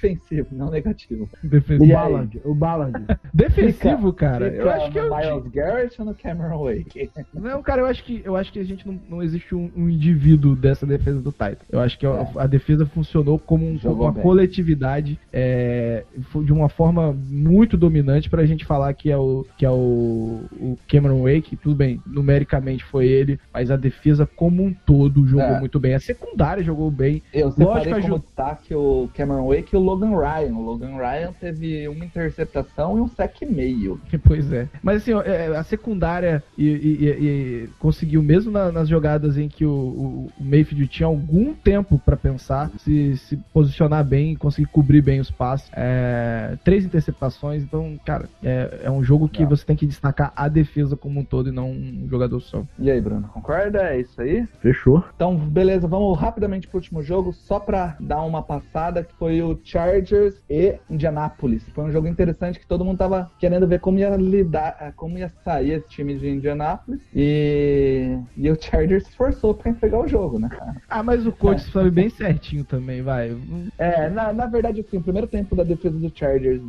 S1: não negativo.
S3: O
S2: Defensivo?
S3: Ballard, o Ballard. [laughs]
S2: Defensivo, cara.
S1: Fica
S2: eu acho que é o
S1: Miles Garrett ou no Cameron Wake? [laughs]
S2: Não, cara, eu acho que, eu acho que a gente não, não existe um, um indivíduo dessa defesa do Titan. Eu acho que a,
S1: É.
S2: a defesa funcionou como, um- como uma
S1: bem.
S2: coletividade é, de uma forma muito dominante pra gente falar que é o que é o, o Cameron Wake, tudo bem, numericamente foi ele, mas a defesa como um todo jogou
S1: É.
S2: muito bem. A secundária jogou bem.
S1: Eu separei
S2: Lógico,
S1: como
S2: ajuda.
S1: destaque o Cameron Wake e o Logan Ryan. O Logan Ryan teve uma interceptação e um sec e meio. [laughs]
S2: Pois é. Mas assim, é, a secundária e, e- e- e conseguiu, mesmo na- nas jogadas em que o, o, Mayfield tinha algum tempo pra pensar, se, se posicionar bem e conseguir cobrir bem os passes. É, três interceptações, então, cara, é, é um jogo que
S1: Não.
S2: você tem que destacar a defesa como um todo e não um jogador só.
S1: E aí, Bruno, concorda? É isso aí?
S3: Fechou.
S1: Então, beleza, vamos rapidamente pro último jogo, só pra dar uma passada, que foi o Chargers e Indianapolis. Foi um jogo interessante que todo mundo tava querendo ver como ia lidar, eh, como ia sair esse time de Indianapolis. E, e o Chargers se esforçou pra entregar o jogo, né?
S2: Ah, mas o coach sabe bem certinho também, vai.
S1: É, na, na verdade, assim, o primeiro tempo da defesa do Chargers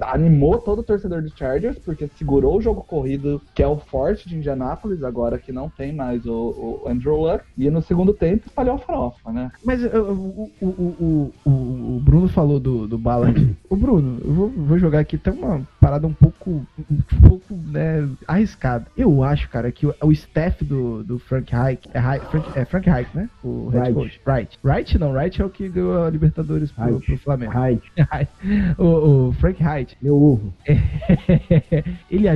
S1: animou todo o torcedor do Chargers, porque segurou o jogo corrido, que é o forte de Indianapolis, agora que não tem mais o, o Andrew Luck. E no segundo tempo espalhou a farofa, né?
S2: Mas o, o, o, o, o Bruno falou do, do Ballard. O Bruno, eu vou, vou jogar aqui até uma parada um pouco, um pouco né, arriscada. Eu acho, cara, que o, o staff do, do Frank Reich é, Reich- Frank, é Frank Reich, né? O head
S3: Wright.
S2: coach. Right. Right não, Right é o que ganhou a Libertadores pro,
S3: Reich.
S2: pro Flamengo.
S3: Right, [laughs]
S2: o, o Frank Reich,
S3: meu ovo. [laughs]
S2: ele,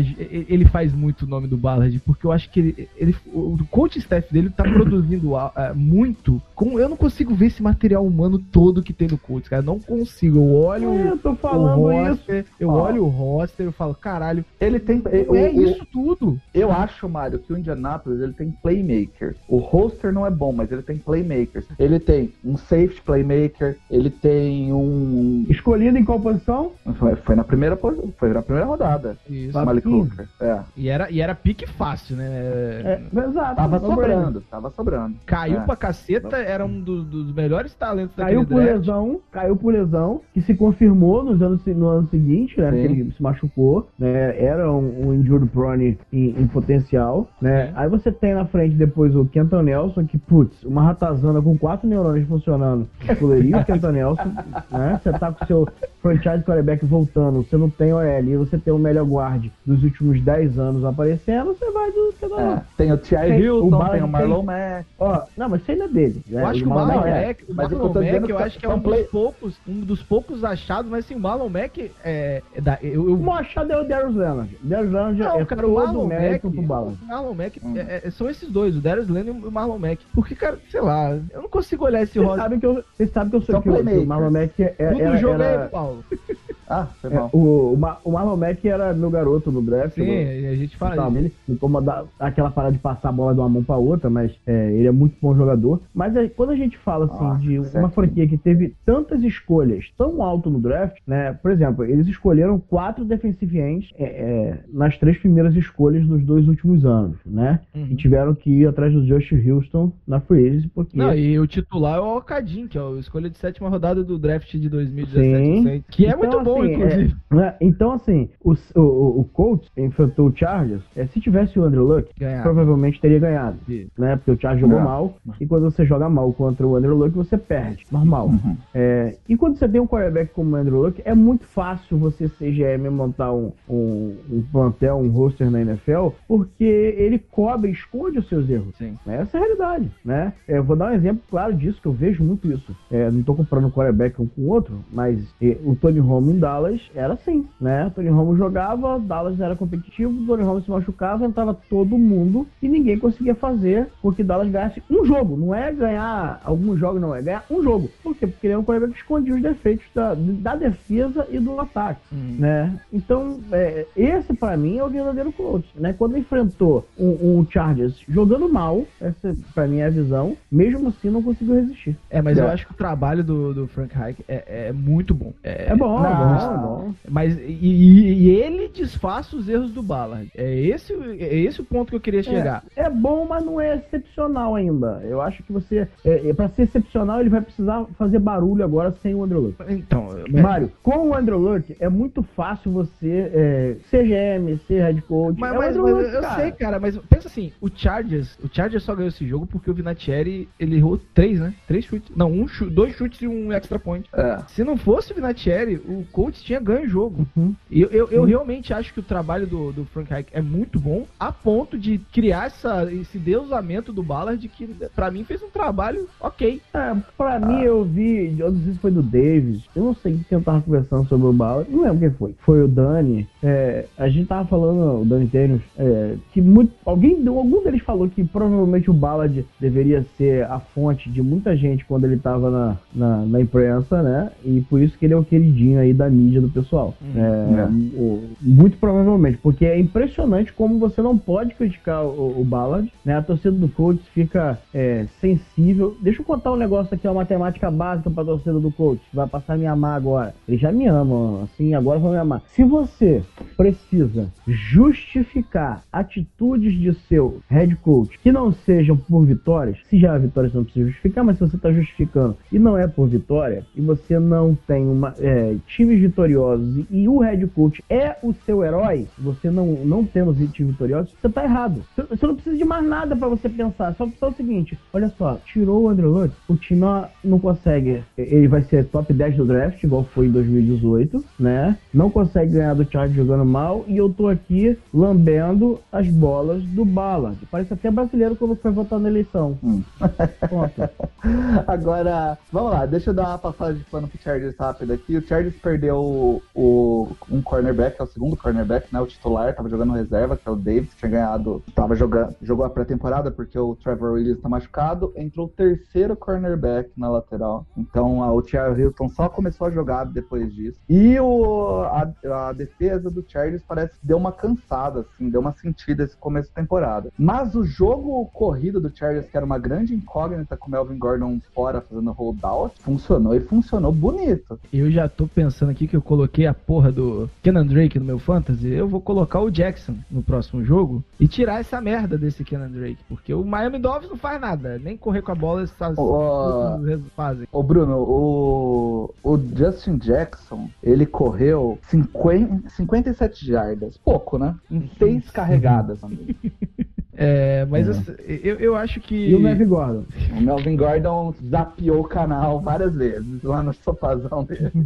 S2: ele faz muito o nome do Ballard, porque eu acho que ele, ele- o coach staff dele tá produzindo ah, muito. Com, eu não consigo ver esse material humano todo que tem no coach, cara. Não consigo. Eu olho
S3: eu tô
S2: o
S3: falando isso.
S2: roster, eu
S1: Ó.
S2: olho o roster, eu falo, caralho,
S1: Ele tem. o-
S2: é
S1: o-
S2: isso tudo.
S1: Eu acho, Mário, que o Indianapolis ele tem playmakers. O roster não é bom, mas ele tem playmakers. Ele tem um safety playmaker, ele tem um.
S3: Escolhido em qual posição?
S1: Foi, foi na primeira foi na primeira rodada.
S2: Isso.
S1: Malik
S3: 15.
S1: Hooker. É.
S2: E era, e era pique fácil, né?
S3: É, exato.
S1: Tava sobrando, tava sobrando.
S2: Caiu
S1: É.
S2: pra caceta, era um dos, dos melhores talentos
S3: Caiu
S2: daquele
S3: por
S2: draft.
S3: lesão, caiu por lesão, que se confirmou nos anos, no ano seguinte, né?
S1: Sim.
S3: Que ele se machucou, né? Era um, um injured prone em, em potencial, né?
S2: Sim.
S3: Aí você tem na frente depois o Kenton Nelson, que, putz, uma ratazana com quatro neurônios funcionando, escolheria o Kenton Nelson, né? Você tá com o seu franchise quarterback voltando, você não tem OL, e você tem o melhor guard dos últimos 10 anos aparecendo, você vai do Kenton
S1: É. Tem o T.I.
S3: O
S1: Hilton,
S3: Ballard,
S1: tem o Marlon Mack.
S3: Ó, não, mas isso ainda é dele. né?
S2: Eu acho que o
S3: Marlon Mack é-
S2: o
S1: mas o
S2: Marlon Mack, eu acho que é um
S1: play-
S2: dos poucos, um dos poucos achados, mas assim, o Marlon Mack é, é da, eu, eu
S3: O achado é o Darius Leonard. Darius Leonard
S2: Não,
S3: é
S2: cara, o Marlon Mack, o Marlon Mack
S1: Hum.
S2: é- é- são esses dois, o Darius Leonard e o Marlon Mack. Porque, cara, sei lá, eu não consigo olhar esse
S3: Vocês sabem que eu, vocês sabem que eu sou que, o-. Marlon Mack é,
S2: Tudo
S3: era,
S2: jogo
S3: era-
S2: é Paulo. [laughs]
S1: Ah, foi
S3: É,
S1: mal.
S3: o, o, Ma- o Marlon Mack era meu garoto no draft.
S2: Sim,
S3: eu-
S2: a gente fala isso.
S3: ele me incomoda aquela parada de passar a bola de uma mão pra outra, mas é, ele é muito bom jogador. Mas é, quando a gente fala assim
S1: Ah,
S3: de uma
S1: certo.
S3: franquia que teve tantas escolhas tão alto no draft, né? Por exemplo, eles escolheram quatro defensive ends é, é, nas três primeiras escolhas dos dois últimos anos, né?
S2: Uhum.
S3: E tiveram que ir atrás do Josh Houston na free agency, porque
S2: Não, e o titular é o Alcadim, que é o escolha de sétima rodada do draft de 2017,
S3: Sim.
S2: Que é
S3: Então,
S2: muito bom,
S3: assim,
S2: inclusive.
S3: é, Então, assim, o, o, o Colts enfrentou o Chargers. é, se tivesse o Andrew Luck,
S2: Ganhar.
S3: provavelmente teria ganhado. Né? Porque o Chargers jogou mal. E quando você joga mal contra o Andrew Luck, você perde. Normal.
S1: Uhum.
S3: É, e quando você tem um quarterback como o Andrew Luck, é muito fácil você ser GM e montar um, um, um plantel, um roster na NFL, porque ele cobre, esconde os seus erros.
S2: Sim.
S3: Essa é a realidade, né? É, eu vou dar um exemplo claro disso, que eu vejo muito isso. É, não tô comparando um quarterback um com o outro, mas o Tony Romo Dallas era assim, né? O Tony Romo jogava, Dallas era competitivo, o Tony Romo se machucava, entrava todo mundo e ninguém conseguia fazer porque Dallas ganhasse um jogo. Não é ganhar alguns jogos, não, é ganhar um jogo. Por quê? Porque ele é um quarterback que escondia os defeitos da, da defesa e do ataque
S2: Uhum.
S3: né? Então, é, esse pra mim é o verdadeiro coach, né? Quando enfrentou um, um Chargers jogando mal, essa pra mim é a visão, mesmo assim não conseguiu resistir.
S2: É, mas eu
S1: É.
S2: acho que o trabalho do, do Frank Reich é, é muito bom. É,
S3: É bom, é
S1: não.
S3: bom, é bom.
S2: Mas e, e- ele desfaz os erros do Ballard. É esse, é esse o ponto que eu queria chegar.
S3: É bom, mas não é excepcional ainda. Eu acho que você, é, é, para ser excepcional, ele vai precisar fazer barulho agora sem o Andrew Luck.
S2: Então,
S3: Mário, com o Andrew Luck é muito fácil você é, ser GM, ser head coach.
S2: Mas,
S3: é
S2: mas-
S3: Andrew
S2: mas
S3: Luck,
S2: eu
S3: cara.
S2: sei, cara, mas pensa assim, o Chargers, o Chargers só ganhou esse jogo porque o Vinatieri, ele errou três, né? Três chutes. Não, um chute, dois chutes e um extra point.
S1: É.
S2: Se não fosse o Vinatieri, o Colts tinha ganho o jogo.
S3: Uhum.
S2: Eu, eu, eu realmente acho que o trabalho do, do Frank Reich é muito bom, a ponto de criar essa, esse deusamento do Ballard, que pra mim fez um trabalho ok.
S3: É, pra mim eu vi, eu não sei se foi do Davis, eu não sei quem tava conversando sobre o Ballard, não lembro quem foi. Foi o Dani. é, a gente tava falando, o Dani Tênis, é, que muito, alguém, algum deles falou que provavelmente o Ballard deveria ser a fonte de muita gente quando ele tava na, na, na imprensa, né? E por isso que ele é o queridinho aí da mídia do pessoal. É,
S1: É.
S3: o- muito provavelmente, porque é impressionante como você não pode criticar o, o Ballard, né? A torcida do Colts fica é, sensível. Deixa eu contar um negócio aqui, uma matemática básica pra torcida do Colts, vai passar a me amar agora. Eles já me amam, assim, agora vão me amar. Se você precisa justificar atitudes de seu head coach que não sejam por vitórias, se já é vitória você não precisa justificar, mas se você tá justificando e não é por vitória, e você não tem uma, é, times vitoriosos e, o head coach é o seu herói, você não, não tendo os times vitoriosos, você tá errado. Você, não precisa de mais nada pra você pensar. Só, só o seguinte: olha só, tirou o Andrew Luck, o time não consegue. Ele vai ser top 10 do draft, igual foi em 2018, né? Não consegue ganhar do Chargers jogando mal, e eu tô aqui lambendo as bolas do Ballard. Parece até brasileiro quando foi votar na eleição.
S1: Hum. [laughs] Agora, vamos lá, deixa eu dar uma passada de pano pro Chargers rápido aqui. O Chargers perdeu o, o- um cornerback, é o segundo cornerback, né? O titular, tava jogando reserva, que é o Davis, tinha ganhado, tava jogando, jogou a pré-temporada porque o Trevor Williams tá machucado. Entrou o terceiro cornerback na lateral. Então a- o Thiago Hilton só começou a jogar depois disso. E o, a, a defesa do Chargers parece que deu uma cansada, assim, deu uma sentida esse começo da temporada. Mas o jogo corrido do Chargers, que era uma grande incógnita com o Melvin Gordon fora fazendo holdout, funcionou e funcionou bonito.
S2: Eu já tô pensando aqui que eu coloquei a porra do Kenan Drake no meu fantasy. Eu vou colocar o Jackson no próximo jogo e tirar essa merda desse Kenan Drake. Porque o Miami Dolphins não faz nada. Nem correr com a bola eles fazem.
S1: Ó.
S2: fazem.
S1: Ô Bruno, o, o Justin Jackson, ele correu 50, 57 jardas. Pouco, né? Em seis carregadas, amigo. [laughs]
S2: É, mas assim, eu, eu acho que.
S3: E o Melvin Gordon?
S1: O Melvin Gordon zapeou o canal várias vezes lá no sofazão dele. [laughs]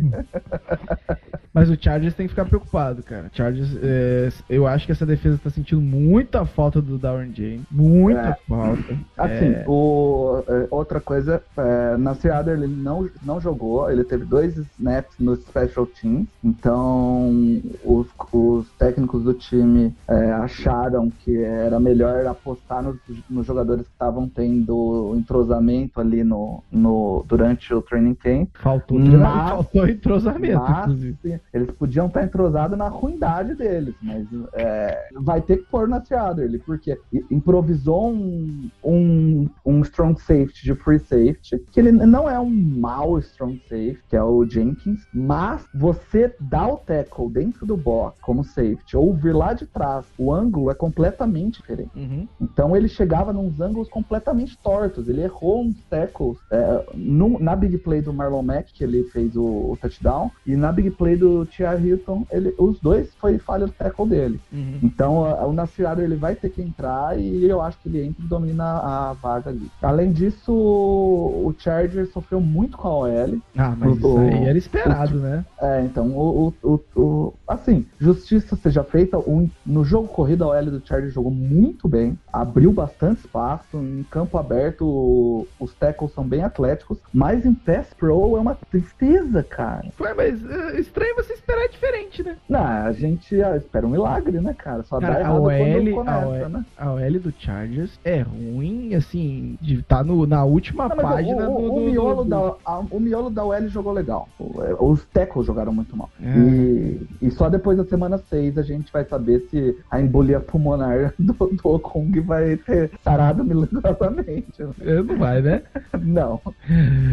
S2: Mas o Chargers tem que ficar preocupado, cara. Chargers, é, eu acho que essa defesa tá sentindo muita falta do Darren James. Muita
S1: É.
S2: falta.
S1: Assim,
S2: É.
S1: o, é, outra coisa, é, na Seattle ele não, não jogou, ele teve dois snaps no Special Teams, então os, os técnicos do time é, acharam que era melhor apostar nos, nos jogadores que estavam tendo entrosamento ali no, no, durante o training camp.
S2: Faltou
S1: Mas-
S2: faltou entrosamento,
S1: Mas,
S2: inclusive.
S1: Eles podiam estar entrosados na ruindade deles, mas é, vai ter que pôr na Adderley, porque improvisou um, um, um strong safety de free safety, que ele não é um mau strong safety, que é o Jenkins, mas você dá o tackle dentro do box como safety, ou vir lá de trás, o ângulo é completamente diferente.
S2: Uhum.
S1: Então ele chegava nos ângulos completamente tortos. Ele errou uns tackles é, no- na big play do Marlon Mack, que ele fez o, o touchdown, e na big play do Tia Hilton, ele, os dois foi falha do tackle dele.
S2: Uhum.
S1: Então a- o Nasir Adder, ele vai ter que entrar e eu acho que ele entra e domina a vaga ali. Além disso, o o Charger sofreu muito com a OL.
S2: Ah, mas isso
S1: O-
S2: aí era esperado, né?
S1: É, então, o, o, o, o- assim, justiça seja feita, o- no jogo corrido a OL do Charger jogou muito bem, abriu bastante espaço, em campo aberto o- os tackles são bem atléticos, mas em pass pro é uma tristeza, cara.
S2: Foi, mas é, estranho você esperar diferente, né?
S1: Não, a gente ah, espera um milagre, né, cara? Só
S2: Cara,
S1: dá
S2: a
S1: errado
S2: OL,
S1: quando começa,
S2: a OL,
S1: né?
S2: a OL do Chargers é ruim, assim, de estar no, na última
S1: Não,
S2: página
S1: o, o-
S2: do,
S1: o miolo
S2: do-
S1: da, a- o miolo da OL jogou legal. É, Os tackles jogaram muito mal.
S2: É.
S1: E, e só depois da semana 6 a gente vai saber se a embolia pulmonar [laughs] do, do Okung vai ter sarado milagrosamente.
S2: É, Não vai, né?
S1: Não.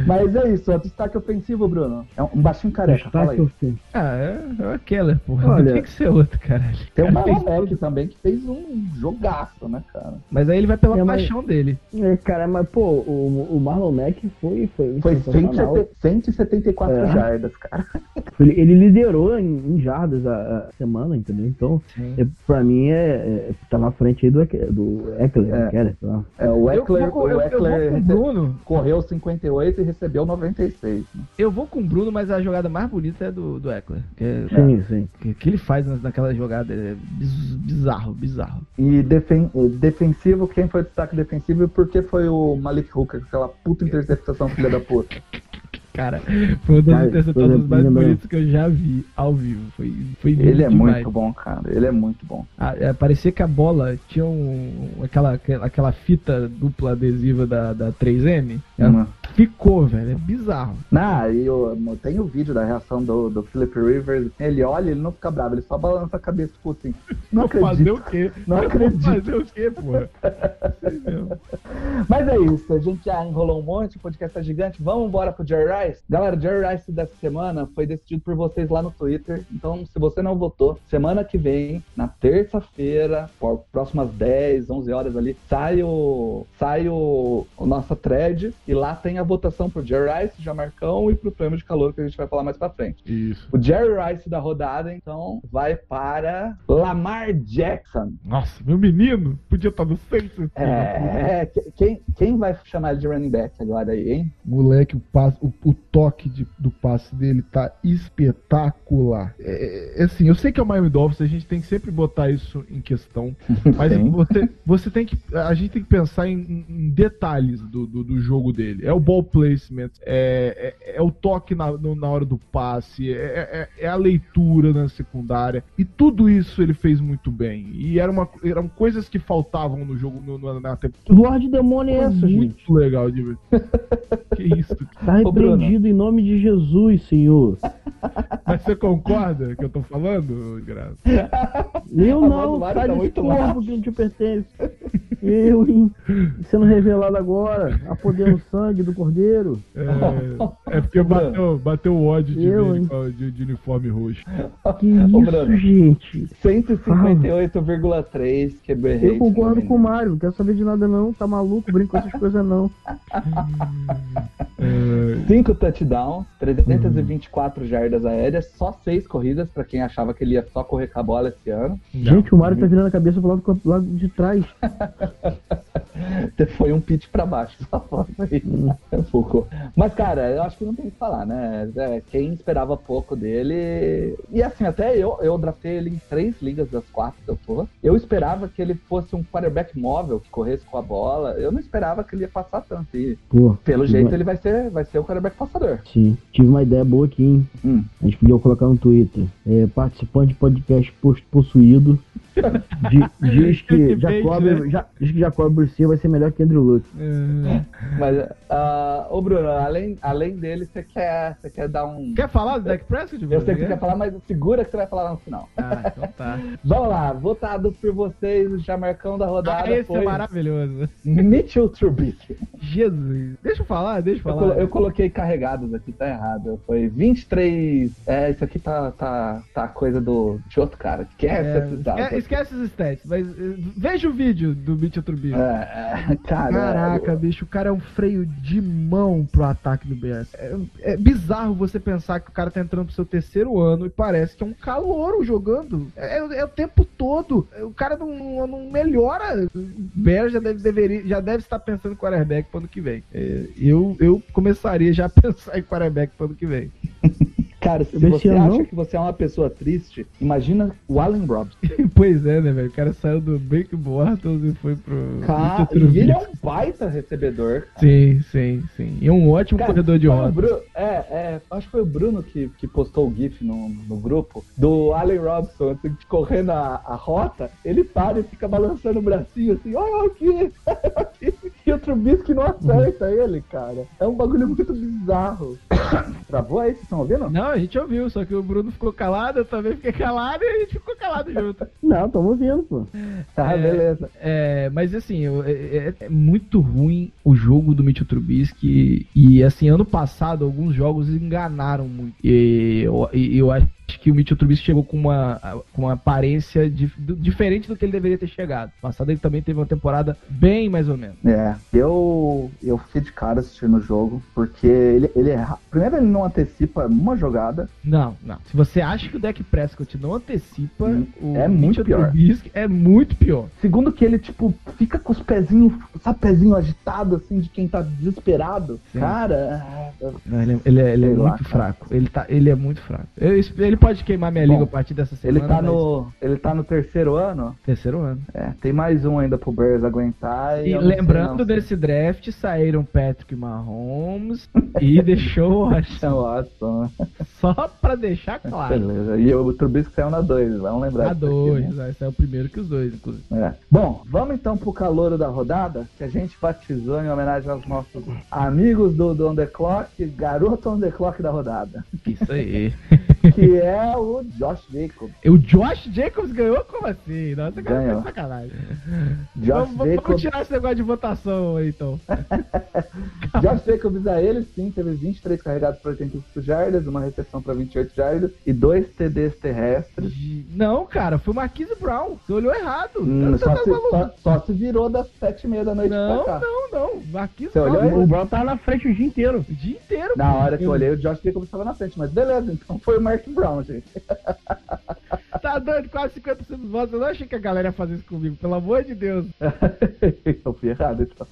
S1: Mas é isso, o destaque ofensivo, Bruno. É um baixinho careca, fala aí.
S3: Destaque
S2: Ah, é, é o Keller, porra.
S3: Olha-
S2: tem que ser outro, caralho.
S1: Tem o
S2: Cara, fez
S1: Marlon
S2: tudo.
S1: também, que fez um jogaço, né, cara?
S2: Mas aí ele vai pela
S3: É, mas-
S2: paixão dele.
S3: É, cara, mas pô, o, o Marlon Mack foi, foi,
S1: Foi
S3: sensacional.
S1: 170 174
S3: É.
S1: jardas, cara. [laughs]
S3: Ele, ele liderou em, em jardas a, a semana, entendeu? Então,
S2: Sim.
S3: é, pra mim, é, é, tá na frente aí do, do Eckler,
S1: É. É, o Eckler,
S2: eu,
S1: o
S2: eu vou
S1: Eckler
S2: com o
S1: rece-
S2: Bruno.
S1: correu 58 e recebeu 96. né?
S2: Eu vou com o Bruno, mas a jogada mais bonita é do, do Eckler. Que, é-
S3: Sim, sim.
S2: que, que ele faz naquela jogada é biz- bizarro, bizarro.
S1: E defen- defensivo, quem foi o destaque defensivo e por que foi o Malik Hooker, aquela puta interceptação filha da puta?
S2: Cara, foi interceptações
S3: por exemplo,
S2: mais bonitas que eu já vi ao vivo. Foi, foi
S1: Ele é
S2: demais.
S1: muito bom, cara. Ele é muito bom.
S2: Ah, é, parecia que a bola tinha um, aquela, aquela fita dupla adesiva da, da 3M. Ela
S1: Uhum.
S2: ficou, velho. É bizarro.
S1: Ah, e eu, tem o vídeo da reação do, do Philip Rivers. Ele olha, ele não fica bravo, ele só balança a cabeça, tipo assim. Não
S2: Vou fazer
S1: acredito.
S2: o quê?
S1: Não acredito.
S2: Fazer o quê, porra? [laughs]
S1: Mas é isso, a gente já enrolou um monte, o podcast tá gigante. Vamos embora pro Jerry Rice? Galera, o Jerry Rice dessa semana foi decidido por vocês lá no Twitter. Então, se você não votou, semana que vem, na terça-feira, por próximas 10, 11 horas ali, sai o, sai o, o nossa thread e lá tem a votação pro Jerry Rice, Jamarcão e pro prêmio de calor que a gente vai falar mais pra frente.
S2: Isso.
S1: O Jerry Rice da rodada, então, vai para Lamar Jackson.
S2: Nossa, meu menino podia estar no Saints.
S1: É, que- quem, quem vai chamar ele de running back agora aí, hein?
S2: Moleque, o, o toque de- do passe dele tá espetacular. É, é, assim, eu sei que é o Miami Dolphins, a gente tem que sempre botar isso em questão. [laughs] Mas
S1: Sim.
S2: você, você tem que. A gente tem que pensar em, em detalhes do, do, do jogo dele. É o ball placement, é, é, é o toque na, no- na hora do passe, é, é- é a leitura na secundária. E tudo isso ele fez muito bem. E era uma, eram coisas que faltavam no jogo no, no- na temporada.
S3: Lorde Demônio é essa,
S2: muito
S3: gente.
S2: legal de ver. [laughs] que isso?
S3: Tá
S1: Ô, Bruno.
S3: Repreendido em nome de Jesus, Senhor. [laughs]
S2: Mas você concorda que eu tô falando, Graça?
S3: Eu não,
S1: do
S3: sai
S1: tá
S3: desse
S1: muito
S3: corpo que não te pertence. Eu, hein? Sendo revelado agora, a poder no sangue do cordeiro.
S2: É, é porque bateu, bateu o ódio de,
S3: Eu,
S2: ver de, de uniforme roxo.
S3: Que
S1: Ô,
S3: isso,
S1: Bruno.
S3: gente.
S1: 158,3 quebrou
S3: Eu
S1: rate,
S3: concordo
S1: meu
S3: com o. Mário, não quero saber de nada não, tá maluco, brinco com essas coisas não. [laughs]
S2: É,
S1: 5 touchdowns, 324 jardas aéreas, só 6 corridas, pra quem achava que ele ia só correr com a bola esse ano.
S3: Gente, o Mário tá virando a cabeça pro lado, pro lado de trás. [laughs]
S1: Foi um pitch pra baixo, só foto aí. [laughs] Pouco. Mas, cara, eu acho que não tem o que falar, né? É, quem esperava pouco dele. E assim, até eu, eu draftei ele em três ligas das quatro que eu tô. Eu esperava que ele fosse um quarterback móvel, que corresse com a bola. Eu não esperava que ele ia passar tanto. E
S3: Pô,
S1: pelo jeito
S3: uma-
S1: ele vai ser, vai ser o quarterback passador.
S3: Sim, tive uma ideia boa aqui, hein?
S1: Hum.
S3: A gente podia colocar no Twitter. É, participante de podcast pos- possuído [laughs] Diz que Jacob,
S2: né?
S3: já, diz que Jacob Brissett vai ser melhor que Andrew Luck.
S2: É.
S1: Mas, ah, ô Bruno, além, além dele, você quer, você quer dar um.
S2: Quer falar do Dak Prescott?
S1: Eu sei que você quer falar, mas segura que você vai falar no final.
S2: Ah, então tá. [laughs]
S1: Vamos lá, votado por vocês, o jamarcão da rodada
S2: Ah, esse
S1: foi
S2: é maravilhoso.
S1: Mitchell Trubisky.
S2: Jesus. Deixa eu falar, deixa eu
S1: Eu,
S2: falar.
S1: colo- eu coloquei carregados aqui, tá errado. Foi 23. É, isso aqui tá, tá, tá coisa do, de outro cara. Esquece
S2: É,
S1: esses dados.
S2: esque- esquece os stats, mas eh, veja o vídeo do Mitchell Trubisky.
S1: É, é, cara.
S2: Caraca, bicho, o cara é um freio de mão pro ataque do BS. É, é bizarro você pensar que o cara tá entrando pro seu terceiro ano e parece que é um calouro jogando. É, é o tempo todo. O cara não, não- não melhora. O Bears já deve, deveria, já deve estar pensando em quarterback pro ano que vem. É, eu, eu começaria já a [laughs] pensar em quarterback pro ano que vem.
S1: Cara, se você acha
S3: não?
S1: que você é uma pessoa triste, imagina o Allen Robinson. [laughs]
S2: pois é, né, velho? O cara saiu do Blake Bortles e foi pro.
S1: Cara, e ele é um baita recebedor.
S2: Sim, sim, sim. E um ótimo
S1: Cara,
S2: corredor de
S1: o
S2: rodas.
S1: É, é, acho que foi o Bruno que, que postou o GIF no, no grupo do Allen Robinson, assim, correndo a, a rota, ele para e fica balançando o bracinho assim, olha aqui, [laughs] olha aqui. E o Trubisky não acerta ele, cara. É um bagulho muito bizarro. [coughs] Travou aí, vocês estão ouvindo?
S2: Não, a gente ouviu, só que o Bruno ficou calado, eu também fiquei calado e a gente ficou calado junto. [laughs]
S3: Não, tamo ouvindo, pô.
S1: Tá,
S2: É.
S1: beleza.
S2: É, mas assim, é, é- é muito ruim o jogo do Mitchell Trubisky e assim, ano passado alguns jogos enganaram muito. E eu, e eu acho que o Mitchell Trubisky chegou com uma, com uma aparência dif- do- diferente do que ele deveria ter chegado. Passado ele também teve uma temporada bem mais ou menos.
S1: É, eu, eu fiquei de cara assistindo o jogo, porque ele, ele é. Primeiro, ele não antecipa uma jogada.
S2: Não, não. Se você acha que o deck Prescott não antecipa,
S1: Hum,
S2: o
S1: é muito
S2: Mitchell
S1: pior.
S2: Trubisky é muito pior.
S1: Segundo, que ele, tipo, fica com os pezinhos, sabe, pezinho agitado, assim, de quem tá desesperado.
S2: Sim.
S1: Cara, é-
S2: Não, ele, é- ele é, ele é
S1: Sei lá,
S2: muito
S1: cara.
S2: fraco. Ele, tá, ele é muito fraco. Ele pode queimar minha
S1: Bom,
S2: língua a partir dessa semana.
S1: ele tá
S2: mas-
S1: no. Ele tá no terceiro ano.
S2: Terceiro ano.
S1: É, tem mais um ainda pro Bears aguentar. E
S2: E lembrando desse draft, saíram Patrick Mahomes e [laughs] deixou o
S1: Watson.
S2: Só pra deixar claro.
S1: Beleza. E o Trubisky saiu na 2, vamos lembrar
S2: A
S1: disso aqui,
S2: dois,
S1: né?
S2: vai ser o primeiro que os dois, inclusive.
S1: É. Bom, vamos então pro calouro da rodada, que a gente batizou em homenagem aos nossos amigos do, do On The Clock, garoto On The Clock da rodada,
S2: Isso aí. [laughs]
S1: que é o Josh Jacobs.
S2: o Josh Jacobs ganhou? Como assim? Nossa, cara,
S1: Ganhou.
S2: tá sacanagem.
S1: Josh
S2: Vamos, vamos
S1: Jacobs,
S2: tirar esse negócio de votação aí, então. [laughs]
S1: Josh Jacobs a ele sim, teve 23 carregados para 85 jardas, uma recepção para 28 jardas e dois TDs terrestres.
S2: Não, cara, foi o Marquise Brown. Você olhou errado.
S1: Hum,
S2: Tá-
S1: só,
S2: tá
S1: se, só, só se virou das 7 e meia da noite
S2: Não,
S1: pra cá.
S2: não, não. Marquise
S1: Você
S2: Brown.
S1: olhou?
S3: O Brown tava na frente o dia inteiro.
S2: O dia inteiro.
S1: Na
S2: pô.
S1: hora que eu olhei, o Josh Jacobs estava na frente, mas beleza, então foi o Mark Brown, gente. [laughs]
S2: Tá doido, quase 50% dos votos. Eu não achei que a galera ia fazer isso comigo, pelo amor de Deus. [laughs]
S1: eu fui errado, então.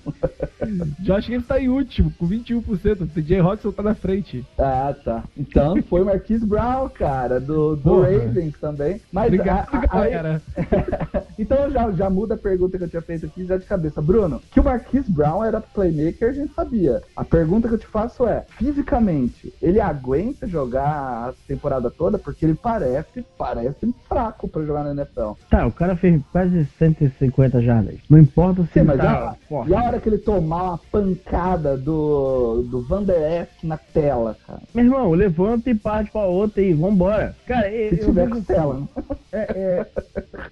S2: Josh Gibbs tá em último, com 21%. O TJ Roxon tá na frente.
S1: Ah, tá. Então foi o Marquise Brown, cara, do, do
S2: Porra.
S1: Ravens também. Mas
S2: Obrigado,
S1: a- a-
S2: galera. [laughs]
S1: então já, já muda a pergunta que eu tinha feito aqui já de cabeça. Bruno, que o Marquise Brown era playmaker, a gente sabia. A pergunta que eu te faço é, fisicamente, ele aguenta jogar a temporada toda? Porque ele parece, parece fraco pra jogar na NFL.
S3: Tá, o cara fez quase 150 jardas. Não importa se
S1: Sim,
S3: ele
S1: mas
S3: tá
S1: a, e a hora que ele tomar uma pancada do, do Van Der Esch na tela, cara?
S3: Meu irmão, levanta e parte pra outra e vambora. Cara,
S1: Se
S3: eu
S1: tiver costela.
S3: assim, é, é,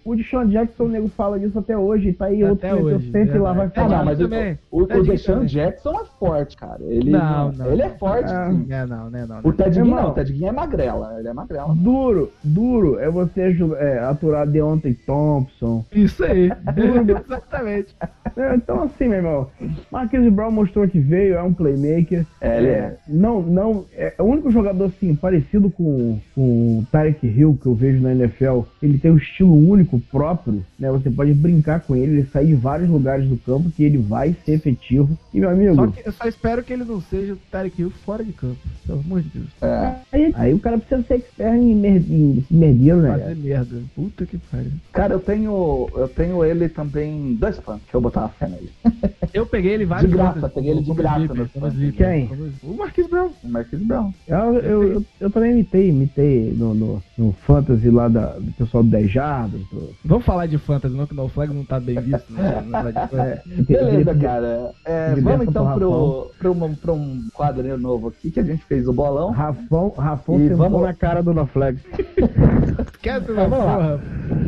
S3: o Deshaun Jackson, o nego fala disso até hoje. Tá aí outro
S2: Até hoje,
S3: sempre lá vai
S2: verdade.
S1: Ah,
S3: falar.
S1: não, mas o,
S2: também.
S1: o, o
S2: Tadinho
S1: Deshaun. Jackson é forte, cara. Ele
S2: Não, não.
S1: Ele é forte,
S3: Ah,
S1: sim.
S2: É, não, né, não.
S1: O
S2: né.
S1: Ted Ginn não, o Ted Ginn é magrela. Ele é magrela.
S3: Duro, duro é você é, aturar Deontay Thompson.
S2: Isso aí. [laughs] [laughs] Exatamente.
S3: É, então, assim, meu irmão, Marquise Brown mostrou que veio, é um playmaker.
S1: É, ele é.
S3: Não, não, é o único jogador, assim, parecido com, com o Tarek Hill que eu vejo na NFL. Ele tem um estilo único, próprio, né? Você pode brincar com ele, ele sai de vários lugares do campo que ele vai ser efetivo. E, meu amigo,
S2: Só que eu só espero que ele não seja o Tarek Hill fora de campo. Pelo amor de Deus.
S1: É.
S3: aí, aí o cara precisa ser expert em, mer em merdeiro, né?
S2: Fazer merda. Puta que pariu.
S1: Cara, eu tenho, eu tenho ele também dois fãs, que eu botar uma fé nele.
S2: Eu peguei ele vários
S1: De graça,
S2: fantasy,
S1: peguei ele de graça fantasy.
S2: sleeper,
S3: Quem?
S2: O Marquis Brown.
S1: O Marquis Brown.
S3: Eu, eu, eu, eu também imitei, imitei no, no, no Fantasy lá da, do pessoal do 10 Jardas. Do,
S2: Vamos falar de fantasy, não, que o Flag não tá bem visto. Né? De
S3: é, [laughs]
S1: Beleza, cara. É, vamos então
S3: pro
S1: pro, pro, um, pro um quadro novo aqui que a gente fez o bolão.
S3: Rafão, Rafão
S1: E vamos-
S3: na cara do.
S2: Esquece uma
S1: lá.
S2: porra.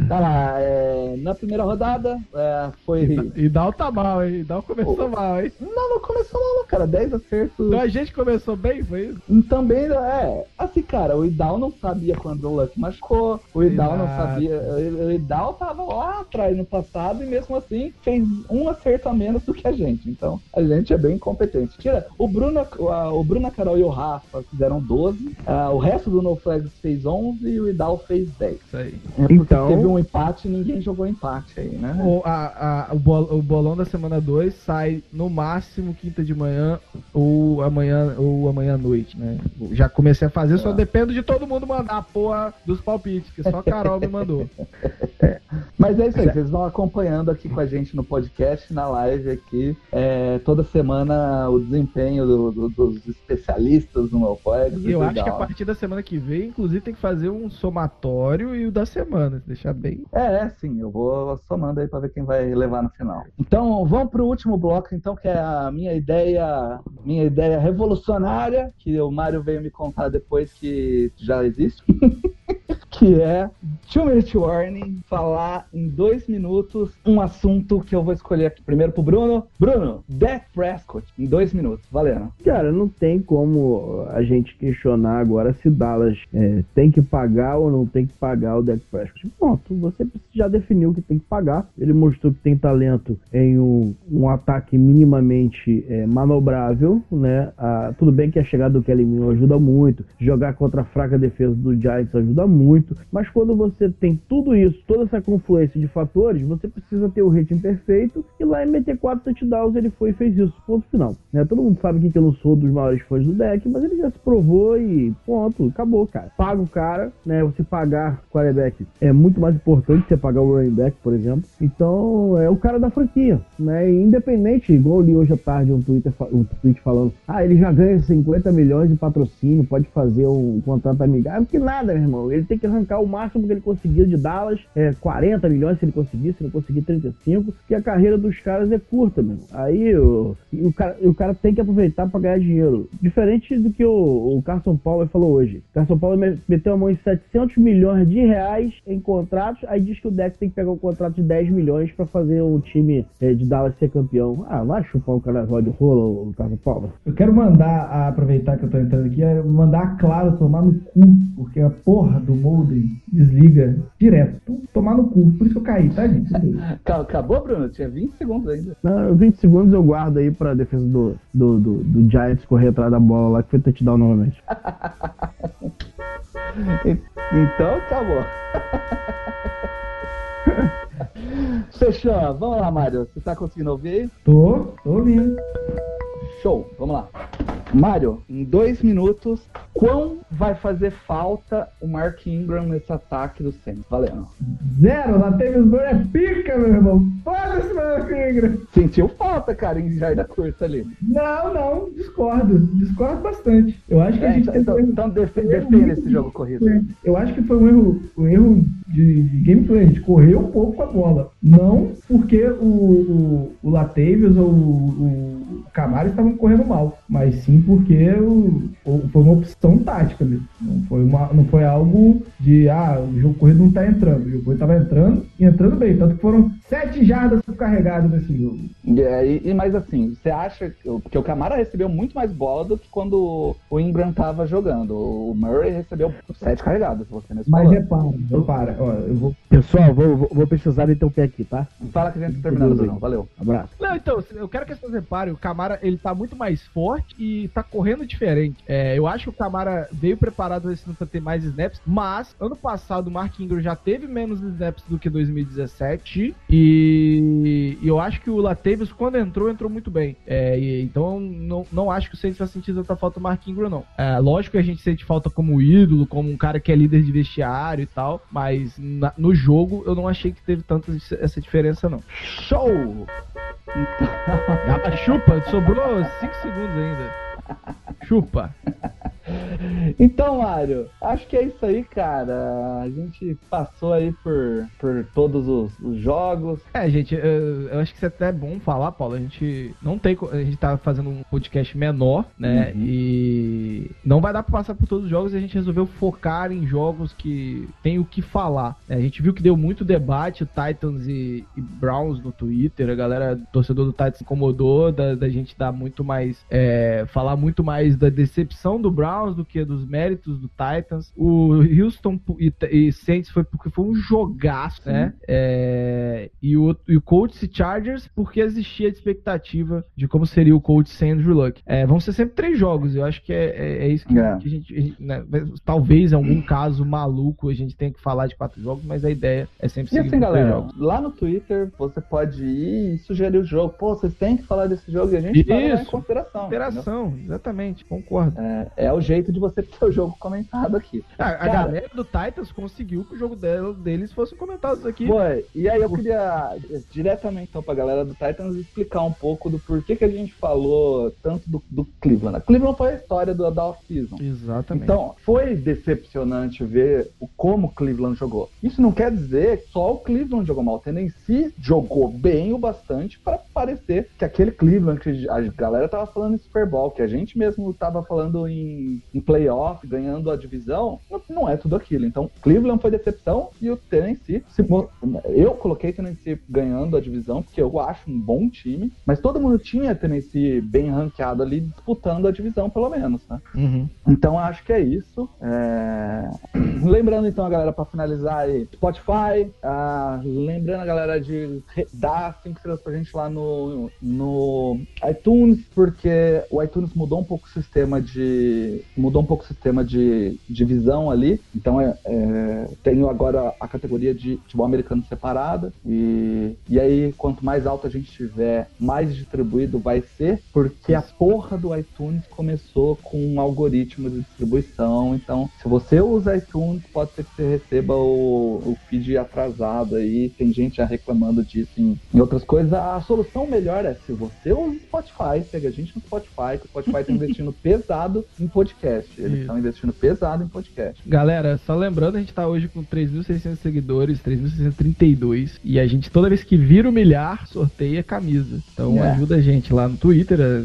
S1: Tá lá, é, na primeira rodada é, foi.
S2: E Dal tá mal, hein? Dal começou mal, hein?
S1: Não, não começou mal, cara. 10 acertos.
S2: Então a gente começou bem, foi isso?
S1: Também, é. Assim, cara, o Idal não sabia quando o Luck machucou. O Idal não sabia. O Idal tava lá atrás no passado e mesmo assim fez um acerto a menos do que a gente. Então a gente é bem incompetente. Tira, o Bruno, o Bruno, a Carol e o Rafa fizeram 12. ah, o resto do No Flags fez 11 e o Idal fez 10.
S2: Isso aí.
S1: É porque
S3: Então-
S1: teve um empate e ninguém jogou empate aí, né?
S2: O, a- a- o, bol- o bolão da semana 2 sai no máximo quinta de manhã ou amanhã ou amanhã à noite, né? Já comecei a fazer, só
S1: Ah.
S2: dependo de todo mundo mandar a porra dos palpites, que só a Carol me mandou. [laughs]
S1: Mas é isso aí, vocês vão acompanhando aqui com a gente no podcast, na live aqui, é, toda semana o desempenho do- do- dos especialistas no No Flags.
S2: Eu acho que a partir da semana que vem, inclusive, tem que fazer um somatório e o da semana, se deixar bem.
S1: É, é, sim, eu vou somando aí pra ver quem vai levar no final. Então, vamos pro último bloco, então, que é a minha ideia, minha ideia revolucionária, que o Mário veio me contar depois que já existe. [laughs] que é Two Minute Warning, falar em dois minutos um assunto que eu vou escolher aqui. Primeiro pro Bruno. Bruno, Dak Prescott, em dois minutos, valendo.
S3: Cara, não tem como a gente questionar agora se Dallas é, tem que pagar ou não tem que pagar o Dak Prescott. Ponto. Você já definiu que tem que pagar. Ele mostrou que tem talento em um, um ataque minimamente é, manobrável, né? Ah, tudo bem que a chegada do Kelly Miller ajuda muito. Jogar contra a fraca defesa do Giants ajuda muito. Mas quando você tem tudo isso, toda essa confluência de fatores, você precisa ter o rating perfeito e lá em meter quatro touchdowns ele foi e fez isso. Ponto final. Né? Todo mundo sabe que eu não sou dos maiores fãs do deck, mas ele já se provou e ponto, acabou, cara. Paga o cara, né? Você pagar o quarterback é muito mais importante que você pagar o running back, por exemplo. Então, é o cara da franquia, né? Independente, igual eu li hoje à tarde um, Twitter, um tweet falando, ah, ele já ganha 50 milhões de patrocínio, pode fazer um contrato amigável, que nada, meu irmão. Ele tem que arrancar o máximo que ele conseguiu de Dallas, é, 40 milhões se ele conseguir, se não conseguir 35, que a carreira dos caras é curta, meu irmão. Aí o, o, cara, o cara tem que aproveitar para ganhar dinheiro. Diferente do que o, o Carson Palmer falou hoje. Carson Palmer me- meteu a mão em 700 milhões de reais em contratos, aí diz que o Dex tem que pegar um contrato de 10 milhões para fazer um time é, de Dallas ser campeão. Ah, vai chupar o cara de rola, o Carson Palmer.
S2: Eu quero mandar, aproveitar que eu tô entrando aqui, é mandar Claro tomar no cu, porque a porra do modem desliga direto. Então, tomar no cu. Por isso que eu caí, tá, gente? [laughs]
S1: Ca- Acabou, Bruno? Tinha 20 segundos ainda.
S3: Não, 20 segundos eu guardo aí pra defesa do, do, do, do Giants correr atrás da bola lá, que foi touchdown novamente. [laughs]
S1: Então, acabou. [laughs] Fechou. Vamos lá, Mário. Você tá conseguindo ouvir aí?
S2: Tô, tô ouvindo.
S1: Show, vamos lá. Mário, em dois minutos, quão vai fazer falta o Mark Ingram nesse ataque do Saints? Valendo.
S2: Zero, teve os é pica, meu irmão. Foda-se, meu filho.
S1: Sentiu falta, cara, em jarda curta ali.
S2: Não, não, discordo. Discordo bastante. Eu acho que a
S1: É,
S2: gente
S1: então,
S2: teve-
S1: então defe- defenda esse jogo corrido.
S2: Eu acho que foi um erro, um erro de, de gameplay. A gente correu um pouco com a bola. Não porque o, o, o Latavius ou o, o Camaro estavam correndo mal, mas sim porque o, o- foi uma opção tática mesmo. Não foi, uma, não foi algo de, ah, o jogo corrido não tá entrando. O jogo corrido tava entrando e entrando bem. Tanto que foram sete jardas carregadas nesse jogo.
S1: E, aí- e mais assim, você acha que porque o Camara recebeu muito mais bola do que quando o Ingram tava jogando. O Murray recebeu sete carregadas, você mesmo
S2: Mas repara, repara, ó, eu vou
S3: Pessoal, vou, vou, vou precisar pé aqui, tá?
S1: Fala que a gente tá terminando, Bruno. Valeu.
S3: Abraço.
S2: Não, então, eu quero que vocês reparem, o Camara, ele tá muito mais forte e tá correndo diferente. É, eu acho que o Camara veio preparado esse ano pra ter mais snaps, mas ano passado o Mark Ingram já teve menos snaps do que 2017 e, eu acho que o Latavius, quando entrou, entrou muito bem. É, e- então, não, não acho que o Saints vai sentir tanta falta do Mark Ingram, não. É, lógico que a gente sente falta como ídolo, como um cara que é líder de vestiário e tal, mas na- no jogo eu não achei que teve tanta essa diferença, não.
S1: Show! [laughs]
S2: Ah, chupa, sobrou 5 segundos ainda. Chupa.
S1: Então, Mário, acho que é isso aí, cara. A gente passou aí por, por todos os, os jogos.
S2: É, gente, eu, eu acho que isso é até bom falar, Paulo. A gente não tem. A gente tá fazendo um podcast menor, né?
S1: Uhum.
S2: E não vai dar pra passar por todos os jogos e a gente resolveu focar em jogos que tem o que falar. né? A gente viu que deu muito debate, Titans e, e Browns no Twitter. A galera, torcedor do Titans, se incomodou da, da gente dar muito mais. é, falar muito mais da decepção do Browns do que dos méritos do Titans. O Houston e, e Saints foi porque foi um jogaço, né? É, e, o, e o Colts e Chargers porque existia a expectativa de como seria o Colts sem Andrew Luck. É, vão ser sempre três jogos, eu acho que é, é, é isso que,
S1: É.
S2: que a gente. a gente, né, talvez em algum caso maluco a gente tenha que falar de quatro jogos, mas a ideia é sempre
S1: E assim, galera,
S2: jogos.
S1: lá no Twitter você pode ir e sugerir o jogo. Pô, vocês têm que falar desse jogo e a gente vai levar em
S2: Isso.
S1: consideração.
S2: Interação, exatamente, concordo.
S1: É, é o jeito de você ter o jogo comentado aqui.
S2: Ah, a
S1: Cara-
S2: galera do Titans conseguiu que o jogo dela- deles fosse comentado aqui.
S1: Foi. E aí eu queria diretamente então pra galera do Titans explicar um pouco do porquê que a gente falou tanto do, do Cleveland. A Cleveland foi a história do, da off-season.
S2: Exatamente.
S1: Então, foi decepcionante ver o como o Cleveland jogou. Isso não quer dizer que só o Cleveland jogou mal. O Tennessee jogou bem o bastante para parecer que aquele Cleveland que a galera tava falando em Super Bowl, que a gente mesmo tava falando em, em playoff, ganhando a divisão, não, não é tudo aquilo. Então, Cleveland foi decepção e o Tennessee, se eu coloquei Tennessee ganhando a divisão porque eu acho um bom time, mas todo mundo tinha Tennessee bem ranqueado ali disputando a divisão pelo menos, né?
S2: Uhum.
S1: Então acho que é isso. É, Lembrando então a galera para finalizar aí, Spotify, ah, lembrando a galera de dar cinco estrelas pra gente lá no, no iTunes, porque o iTunes mudou um pouco o sistema de mudou um pouco o sistema de divisão ali. Então é, é, tenho agora a categoria de futebol americano separada e, e aí quanto mais alto a gente tiver, mais distribuído vai ser, porque a porra do iTunes começou com um algoritmo de distribuição. Então, se você usa iTunes, pode ser que você receba o, o feed atrasado aí. Tem gente já reclamando disso em, em outras coisas. A solução melhor é se você usa Spotify, pega a gente no Spotify, que o Spotify está [laughs] investindo pesado em podcast. Eles
S2: Isso.
S1: estão investindo pesado em podcast.
S2: Galera, só lembrando, a gente tá hoje com 3.600 seguidores, 3.632, e a gente, toda vez que vira o milhar, sorteia camisa. Então
S1: É.
S2: ajuda a gente lá no Twitter, eh,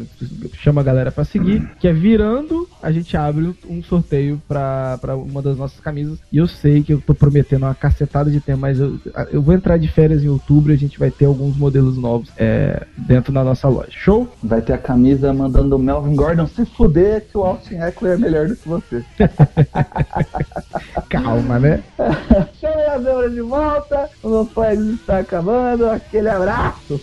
S2: chama a galera pra seguir, que é virando, a gente abre um sorteio pra, pra uma das nossas camisas. E eu sei que eu tô prometendo uma cacetada de tempo, mas eu, eu vou entrar de férias em outubro e a gente vai ter alguns modelos novos é, dentro da nossa loja. Show?
S1: Vai ter a camisa mandando o Melvin Gordon se fuder que o Austin Eckler é melhor do que você. [laughs]
S2: Calma, né? [laughs]
S1: Chame a de volta, o meu flags está acabando. Aquele abraço.